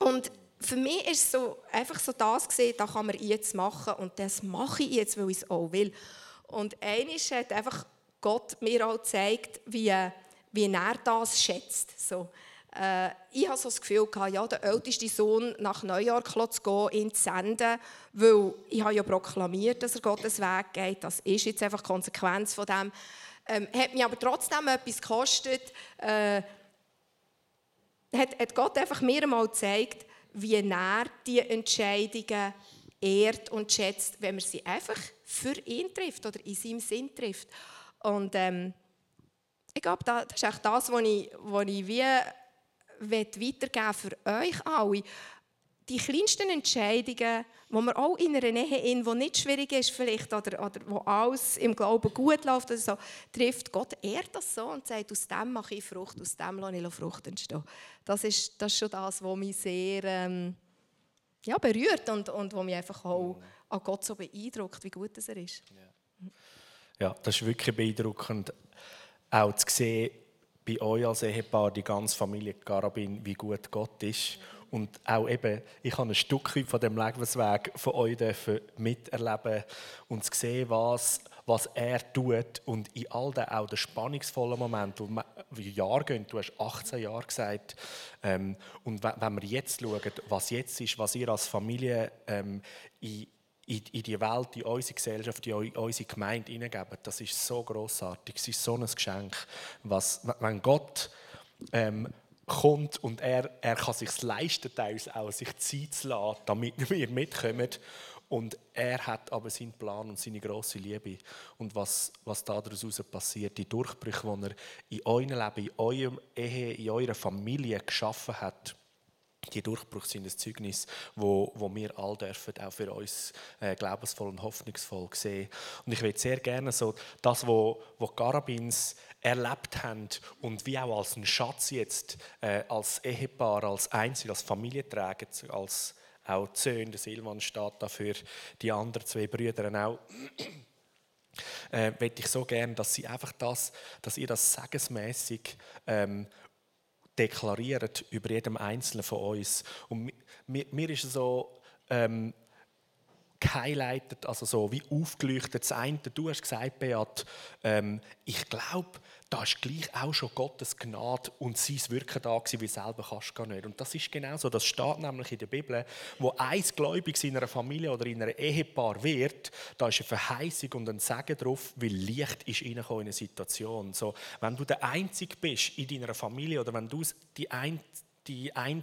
und für mich ist so einfach so das gesehen, das kann man jetzt machen und das mache ich jetzt, weil ich es auch will. Und eines hat einfach Gott mir auch gezeigt, wie, wie er das schätzt. So, äh, ich hatte so das Gefühl, gehabt, ja, der älteste Sohn nach Neujahr zu gehen, ihn zu senden, weil ich habe ja proklamiert, dass er Gottes Weg geht. Das ist jetzt einfach Konsequenz von dem. Ähm, hat mich aber trotzdem etwas gekostet. Äh, hat, hat Gott einfach mir einmal gezeigt, wie er die Entscheidungen ehrt und schätzt, wenn man sie einfach für ihn trifft oder in seinem Sinn trifft. Und ähm, ich glaube, das ist auch das, was ich, was ich wie weitergeben für euch alle die kleinsten Entscheidungen, wo man auch in einer Nähe in, wo nicht schwierig ist vielleicht oder, oder wo alles im Glauben gut läuft oder so, trifft Gott ehrt das so und sagt, aus dem mache ich Frucht, aus dem lasse ich Frucht entstehen. Das ist, das ist schon das, was mich sehr ähm, ja, berührt und, und was mich einfach auch an Gott so beeindruckt, wie gut er ist. Ja. ja, das ist wirklich beeindruckend, auch zu sehen, bei euch als Ehepaar, die ganze Familie Garabin, wie gut Gott ist und auch eben, ich habe ein Stück von dem Lebensweg von euch miterleben und zu sehen, was, was er tut. Und in all den, auch den spannungsvollen Momenten, wo wir Jahre gehen, du hast 18 Jahre gesagt, ähm, und wenn wir jetzt schauen, was jetzt ist, was ihr als Familie ähm, in, in, in, die Welt, in unsere Gesellschaft, in unsere Gemeinde hineingeben, das ist so großartig, es ist so ein Geschenk. Was, wenn Gott ähm, kommt und er, er kann sich leisten, teils auch sich Zeit zu lassen, damit wir mitkommen. Und er hat aber seinen Plan und seine große Liebe. Und was, was daraus passiert, die Durchbrüche, die er in eurem Leben, in eurem Ehe, in eurer Familie geschaffen hat, die Durchbrüche sind ein Zeugnis, wo, wo wir all dürfen, auch für uns äh, glaubensvoll und hoffnungsvoll sehen. Und ich würde sehr gerne so das, wo, wo Garabins erlebt haben und wie auch als ein Schatz jetzt, äh, als Ehepaar, als Einzel, als Familie tragen, als auch die Söhne, der Silvan steht dafür, die anderen zwei Brüder auch äh, ich so gerne, dass sie einfach das, dass ihr das segensmäßig ähm, deklariert über jedem Einzelnen von uns. Und mir, mir ist so ähm, gehighlightet, also so wie aufgeleuchtet. Das eine, du hast gesagt, Beat, ähm, ich glaube, da ist gleich auch schon Gottes Gnade und sein Wirken da gewesen, wie selber kannst du gar nicht. Und das ist genau so. Das steht nämlich in der Bibel, wo eins gläubig in einer Familie oder in einem Ehepaar wird, da ist eine Verheißung und ein Segen drauf, weil Licht ist in eine Situation. So, wenn du der Einzige bist in deiner Familie oder wenn du die Einzige die eine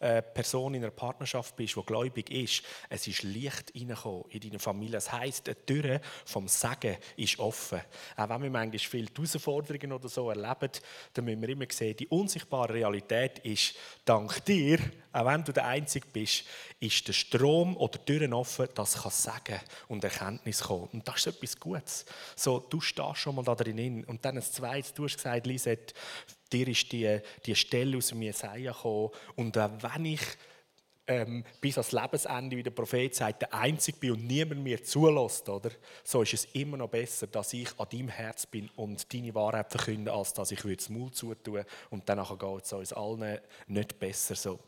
äh, Person in einer Partnerschaft bist, die gläubig ist, es ist Licht reingekommen in deine Familie. Das heisst, die Tür vom Segen ist offen. Auch wenn wir manchmal viele Herausforderungen oder so erleben, dann müssen wir immer sehen, die unsichtbare Realität ist, dank dir, auch wenn du der Einzige bist, ist der Strom oder die Türen offen, dass kann Sagen und Erkenntnis kommen. Und das ist etwas Gutes. So, du stehst schon mal da drin. Und dann ein zweites, du hast gesagt, Lisette, dir ist die, die Stelle aus dem Jesaja gekommen. Und äh, wenn ich ähm, bis ans Lebensende, wie der Prophet sagt, der Einzige bin und niemand mir zulässt, oder? so ist es immer noch besser, dass ich an deinem Herz bin und deine Wahrheit verkünde, als dass ich das Maul zutue und dann geht es uns allen nicht besser so.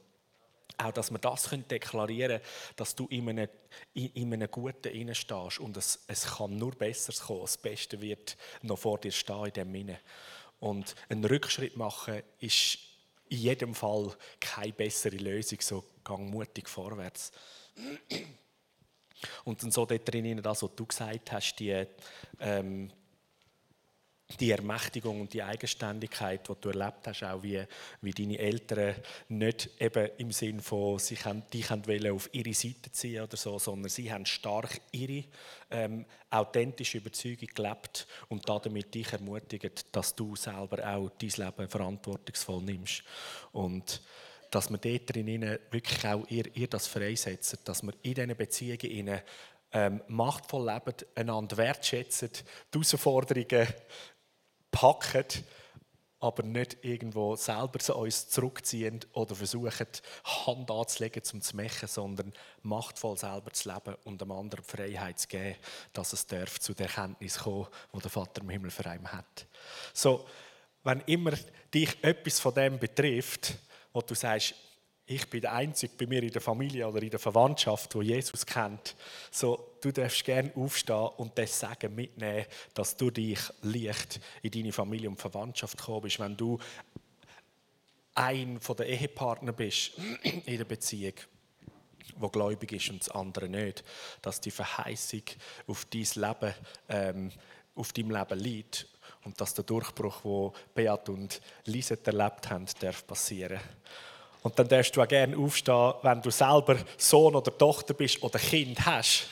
Auch, dass wir das deklarieren können, dass du in einem, in einem Guten Innen stehst und es, es kann nur Besseres kommen. Das Beste wird noch vor dir stehen in dem Sinne. Und einen Rückschritt machen ist in jedem Fall keine bessere Lösung. So gang mutig vorwärts. Und dann so dort drin, das, was du gesagt hast, die, ähm, die Ermächtigung und die Eigenständigkeit, die du erlebt hast, auch wie, wie deine Eltern nicht eben im Sinn von, sie können, dich wollen auf ihre Seite ziehen oder so, sondern sie haben stark ihre ähm, authentische Überzeugung gelebt und damit dich ermutigt, dass du selber auch dein Leben verantwortungsvoll nimmst. Und dass wir dort drin wirklich auch ihr, ihr das freisetzen, dass wir in diesen Beziehungen ähm, machtvoll leben, einander wertschätzen, die Herausforderungen packen, aber nicht irgendwo selber zu uns zurückziehen oder versuchen, Hand anzulegen, um zu machen, sondern machtvoll selber zu leben und dem anderen die Freiheit zu geben, dass es darf zu der Erkenntnis kommen, die der Vater im Himmel für einen hat. So, wenn immer dich etwas von dem betrifft, wo du sagst, ich bin der Einzige bei mir in der Familie oder in der Verwandtschaft, wo Jesus kennt. So, du darfst gerne aufstehen und das Sagen mitnehmen, dass du dich Licht in deine Familie und Verwandtschaft gekommen bist. Wenn du ein von den Ehepartner bist in der Beziehung, wo gläubig ist und das andere nicht, dass die Verheißung auf dein Leben, ähm, auf deinem Leben liegt und dass der Durchbruch, wo Beat und Lisette erlebt haben, darf passieren. Und dann darfst du auch gerne aufstehen, wenn du selber Sohn oder Tochter bist oder Kind hast.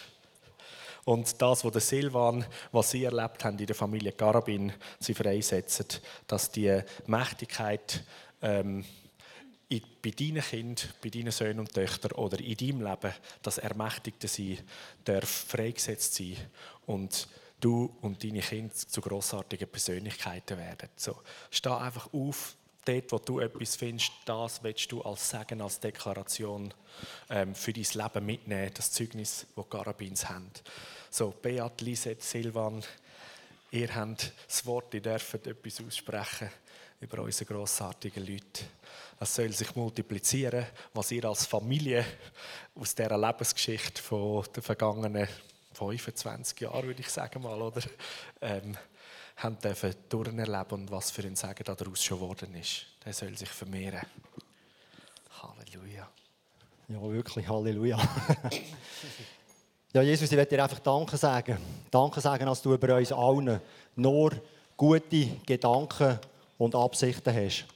Und das, was Silvan, was sie erlebt haben in der Familie Garabin, sie freisetzen, dass die Mächtigkeit ähm, bei deinen Kindern, bei deinen Söhnen und Töchtern oder in deinem Leben, das Ermächtigte sein darf freigesetzt sein und du und deine Kinder zu grossartigen Persönlichkeiten werden. So, steh einfach auf, dort, wo du etwas findest, das willst du als Segen, als Deklaration ähm, für dein Leben mitnehmen, das Zeugnis, das Garabins haben. So, Beat, Lisette, Silvan, ihr habt das Wort, ihr dürft etwas aussprechen über unsere grossartigen Leute. Es soll sich multiplizieren, was ihr als Familie aus dieser Lebensgeschichte von den vergangenen 25 Jahren, würde ich sagen mal, oder? Ähm, haben dürfen durcherleben und was für ein Segen daraus schon geworden ist. Der soll sich vermehren. Halleluja. Ja, wirklich, Halleluja. ja, Jesus, ich werde dir einfach Danke sagen. Danke sagen, dass du über uns allen nur gute Gedanken und Absichten hast.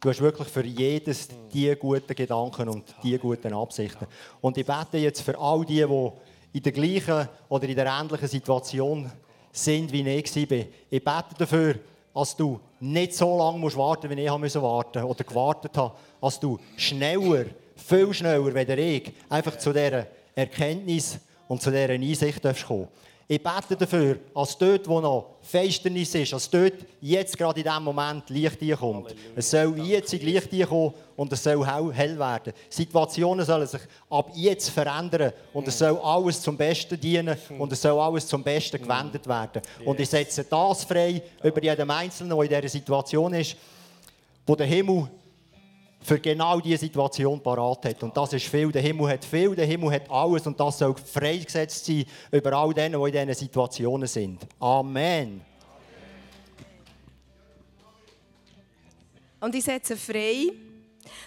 Du hast wirklich für jedes die guten Gedanken und die guten Absichten. Und ich bete jetzt für all die, die in der gleichen oder in der ähnlichen Situation sind, wie ich war. Ich bete dafür, dass du nicht so lange musst warten wie ich musste warten oder gewartet habe, als du schneller, viel schneller, weder ich, einfach zu dieser Erkenntnis und zu dieser Einsicht darfst kommen. Ich bete dafür, als dort, wo noch Feisternis ist, als dort jetzt gerade in diesem Moment Licht kommt. Es soll jetzt Licht kommen und es soll hell werden. Situationen sollen sich ab jetzt verändern und es soll alles zum Besten dienen und es soll alles zum Besten gewendet werden. Und ich setze das frei über jeden Einzelnen, der in dieser Situation ist, wo der Himmel für genau diese Situation parat hat. Und das ist viel. Der Himmel hat viel, der Himmel hat alles und das soll freigesetzt sein über all denen, die in diesen Situationen sind. Amen. Und ich setze frei,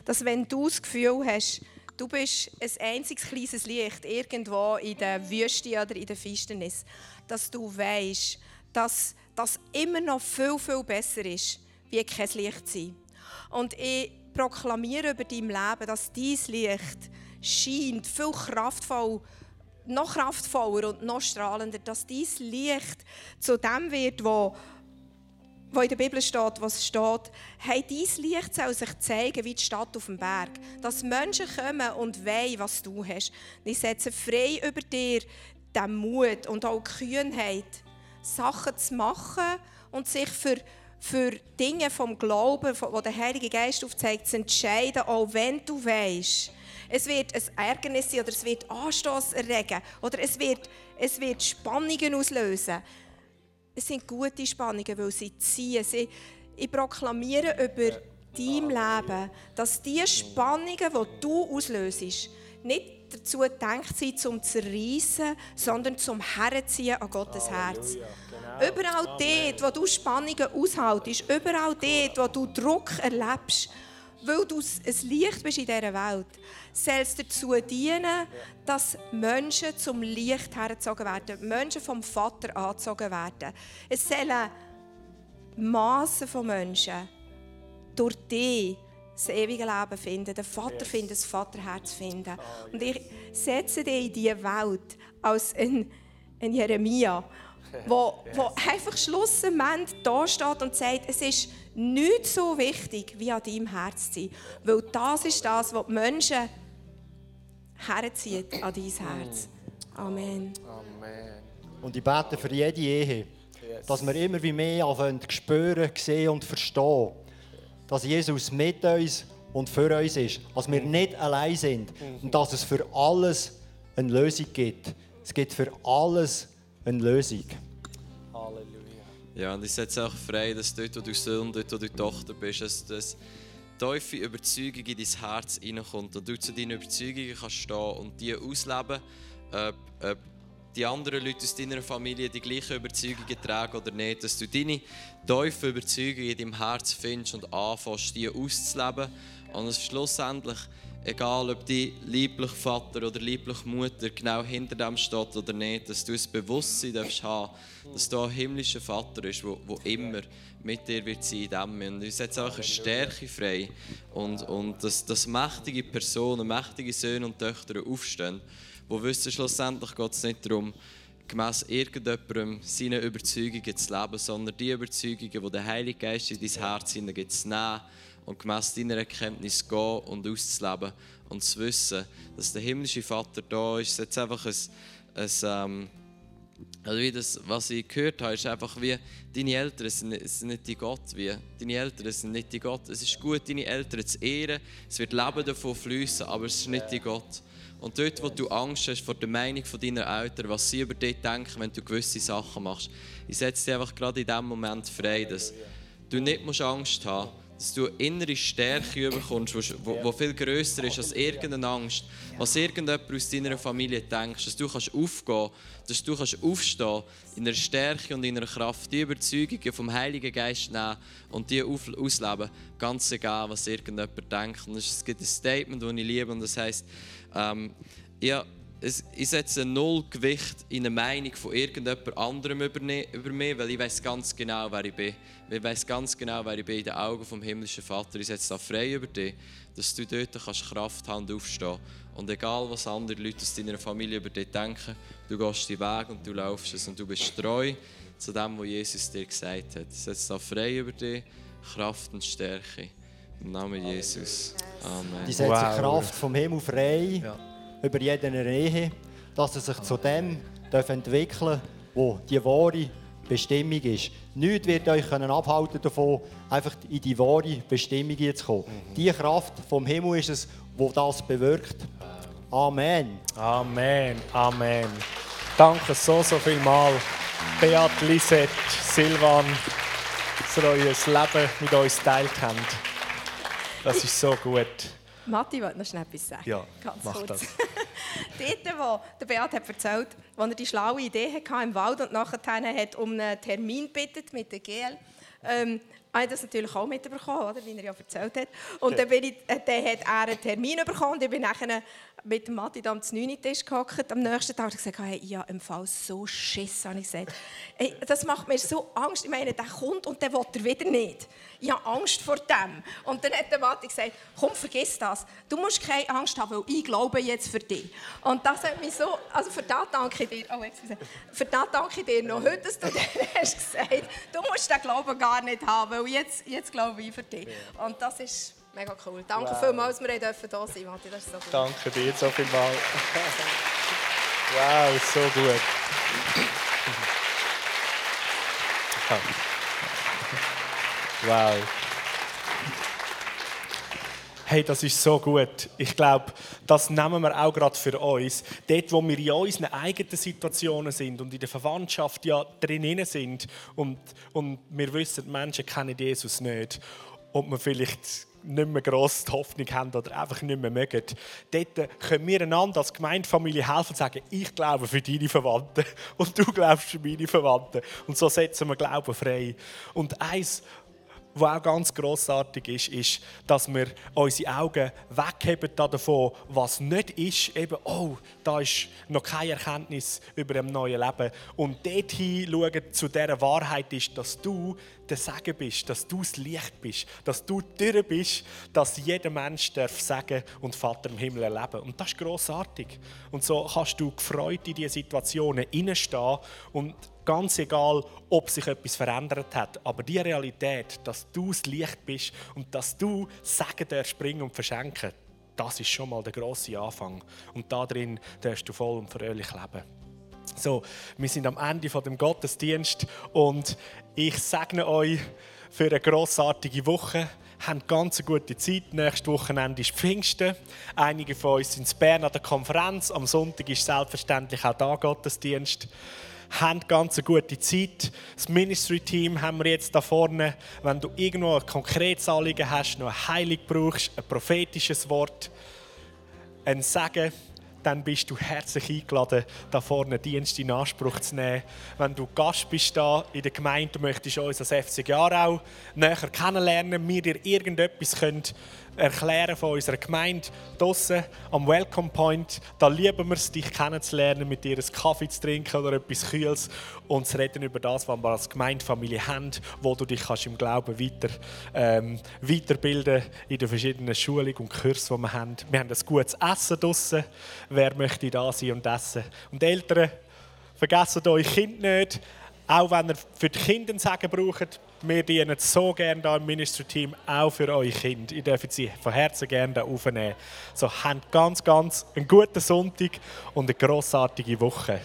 dass wenn du das Gefühl hast, du bist ein einziges kleines Licht irgendwo in der Wüste oder in der Finsternis, dass du weißt, dass das immer noch viel, viel besser ist, wie kein Licht sein. Und ich proklamiere über dein Leben, dass dein Licht scheint, viel kraftvoll, noch kraftvoller und noch strahlender, dass dein Licht zu dem wird, wo wo in der Bibel steht, was steht, hey, dein Licht soll sich zeigen wie die Stadt auf dem Berg. Dass Menschen kommen und wollen, was du hast. Ich setze frei über dir den Mut und auch die Kühnheit, Sachen zu machen und sich für für Dinge vom Glauben, wo der Heilige Geist aufzeigt, zu entscheiden, auch wenn du weißt, es wird ein Ärgernis sein oder es wird Anstoß erregen oder es wird, es wird Spannungen auslösen. Es sind gute Spannungen, weil sie ziehen. Sie, ich proklamiere über dein Leben, dass die Spannungen, die du auslöst, nicht dazu gedacht sind, zum zerreißen, sondern zum Herziehen an Gottes Herz. Überall dort, wo du Spannungen aushaltest, überall dort, wo du Druck erlebst, weil du ein Licht bist in dieser Welt, soll es dazu dienen, dass Menschen zum Licht hergezogen werden, Menschen vom Vater angezogen werden. Es sollen Massen von Menschen durch dich das ewige Leben finden, den Vater yes. finden, das Vaterherz finden. Und ich setze dich in diese Welt als ein, ein Jeremia, wo, wo einfach schlussendlich da steht und sagt, es ist nicht so wichtig, wie an deinem Herz zu sein. Weil das ist das, was die Menschen herzieht an dein Herz. Amen. Amen. Und ich bete für jede Ehe, dass wir immer wie mehr anfangen spüren, sehen und verstehen, dass Jesus mit uns und für uns ist, dass wir nicht allein sind und dass es für alles eine Lösung gibt. Es gibt für alles eine Lösung. Ja, und ich setze auch frei, dass dort, wo du Sohn, dort, wo du Tochter bist, dass das tiefe Überzeugung in dein Herz hineinkommt und du zu deinen Überzeugungen kannst stehen und die ausleben, ob, ob die anderen Leute aus deiner Familie die gleichen Überzeugungen tragen oder nicht, dass du deine tiefen Überzeugungen in deinem Herz findest und anfängst, die auszuleben. Und es schlussendlich, egal ob dein lieblicher Vater oder liebliche Mutter genau hinter dem steht oder nicht, dass du ein Bewusstsein darfst haben, dass da ein himmlischer Vater ist, der immer mit dir wird sein in dem. Und uns setzt auch eine Stärke frei und, und dass, dass mächtige Personen, mächtige Söhne und Töchter aufstehen die wissen, schlussendlich geht es nicht darum, gemäss irgendjemandem seine Überzeugungen zu leben, sondern die Überzeugungen, die der Heilige Geist in dein Herz hineingibt, zu nehmen und gemäss deiner Erkenntnis gehen und auszuleben und zu wissen, dass der himmlische Vater da ist. Jetzt einfach ein, ein ähm, also wie das, was ich gehört habe, ist einfach wie, deine Eltern sind sind nicht die Gott. Wie, deine Eltern sind nicht die Gott. Es ist gut, deine Eltern zu ehren. Es wird Leben davon fließen, aber es ist nicht die Gott. Und dort, wo du Angst hast vor der Meinung deiner Eltern, was sie über dich denken, wenn du gewisse Sachen machst, ich setze dich einfach gerade in diesem Moment frei, dass du nicht Angst haben musst, dass du innere Stärke bekommst, die viel grösser ist als irgendeine Angst, was irgendjemand aus deiner Familie denkt, dass du kannst aufgehen dass du kannst aufstehen in einer Stärke und in einer Kraft, die Überzeugungen vom Heiligen Geist nehmen und die ausleben, ganz egal, was irgendjemand denkt. Und es gibt ein Statement, das ich liebe, und das heisst, ähm, ja, es, ich setze null Gewicht in eine Meinung von irgendjemand anderem über, mich, weil ich weiß ganz genau, wer ich bin. Ich weiß ganz genau, wer ich bin in den Augen vom himmlischen Vater. Ich setze da frei über dich, dass du dort kannst Kraft haben und aufstehen Und egal, was andere Leute aus deiner Familie über dich denken, du gehst den Weg und du laufst es und du bist treu zu dem, was Jesus dir gesagt hat. Setz da frei über dich, Kraft und Stärke. Im Namen Jesus. Amen. Die setzt Wow. Kraft vom Himmel frei Ja. Über jede Ehe, dass er sich zu dem darf entwickeln wo die wahre Bestimmung ist. Nichts wird euch können abhalten davon, einfach in die wahre Bestimmung zu kommen. Die Kraft vom Himmel ist es, wo das bewirkt. Amen. Amen, Amen. Danke so, so viel mal, Beat, Lisette, Silvan, dass ihr euer Leben mit uns teilt habt. Das ist so gut. Matti wollte noch schnell etwas sagen. Ja, Ganz mach kurz. das. Dort, wo der Beat hat erzählt, als er die schlaue Idee hatte im Wald und nachher hat um einen Termin bittet mit der GL, ähm, habe ich das natürlich auch mitbekommen, oder, wie er ja erzählt hat. Und dann, bin ich, äh, dann hat er einen Termin bekommen und ich bin nachher mit dem Matti am 9 Tisch gehockt am nächsten Tag und gesagt, hey, ich habe im Fall so Schiss, habe ich gesagt. Hey, das macht mir so Angst. Ich meine, der kommt und der will er wieder nicht. Ich habe Angst vor dem. Und dann hat der Matti gesagt, komm, vergiss das. Du musst keine Angst haben, weil ich glaube jetzt für dich. Und das hat mich so, also für das danke ich dir, oh, excuse, für das danke ich dir noch heute, dass du dir hast gesagt, du musst den Glauben gar nicht haben, weil jetzt, jetzt glaube ich für dich. Und das ist mega cool. Danke vielmals, dass wir hier dürfen sein Matti, das ist so gut. Danke dir so viel mal. Wow, so gut. Wow. Hey, das ist so gut. Ich glaube, das nehmen wir auch gerade für uns. Dort, wo wir in unseren eigenen Situationen sind und in der Verwandtschaft ja drin sind und, und wir wissen, die Menschen kennen Jesus nicht und wir vielleicht nicht mehr gross die Hoffnung haben oder einfach nicht mehr mögen. Dort können wir einander als Gemeindefamilie helfen und sagen, ich glaube für deine Verwandten und du glaubst für meine Verwandten. Und so setzen wir Glauben frei. Und eins, was auch ganz grossartig ist, ist, dass wir unsere Augen wegheben davon, was nicht ist, eben, oh, da ist noch keine Erkenntnis über dem neuen Leben. Und dorthin schauen zu dieser Wahrheit ist, dass du der Segen bist, dass du das Licht bist, dass du die Tür bist, dass jeder Mensch darf sagen und Vater im Himmel erleben. Und das ist grossartig. Und so kannst du gefreut in diese Situationen hineinstehen und Ganz egal, ob sich etwas verändert hat. Aber die Realität, dass du das Licht bist und dass du Sagen darfst bringen und verschenken, das ist schon mal der grosse Anfang. Und da drin darfst du voll und fröhlich leben. So, wir sind am Ende von dem Gottesdienst und ich segne euch für eine grossartige Woche. Habt ganz eine gute Zeit. Nächstes Wochenende ist Pfingsten. Einige von uns sind in Bern an der Konferenz. Am Sonntag ist selbstverständlich auch da Gottesdienst haben ganz eine gute Zeit. Das Ministry-Team haben wir jetzt da vorne. Wenn du irgendwo ein konkretes Anliegen hast, noch eine Heilung brauchst, ein prophetisches Wort, ein Sagen, dann bist du herzlich eingeladen, da vorne Dienst in Anspruch zu nehmen. Wenn du Gast bist da in der Gemeinde, du möchtest uns als FC Jarau näher kennenlernen, wir dir irgendetwas können erklären von unserer Gemeinde draussen am Welcome Point. Da lieben wir es, dich kennenzulernen, mit dir einen Kaffee zu trinken oder etwas Kühles und zu reden über das, was wir als Gemeindefamilie haben, wo du dich kannst im Glauben weiter, ähm, weiterbilden in den verschiedenen Schulungen und Kursen, die wir haben. Wir haben ein gutes Essen draussen. Wer möchte da sein und essen? Und Eltern, vergessen eure Kinder nicht. Auch wenn ihr für die Kinder ein Sagen braucht, wir dienen so gerne hier im Ministry-Team, auch für eure Kinder. Ihr dürft sie von Herzen gerne hier aufnehmen. So, habt ganz, ganz einen guten Sonntag und eine grossartige Woche.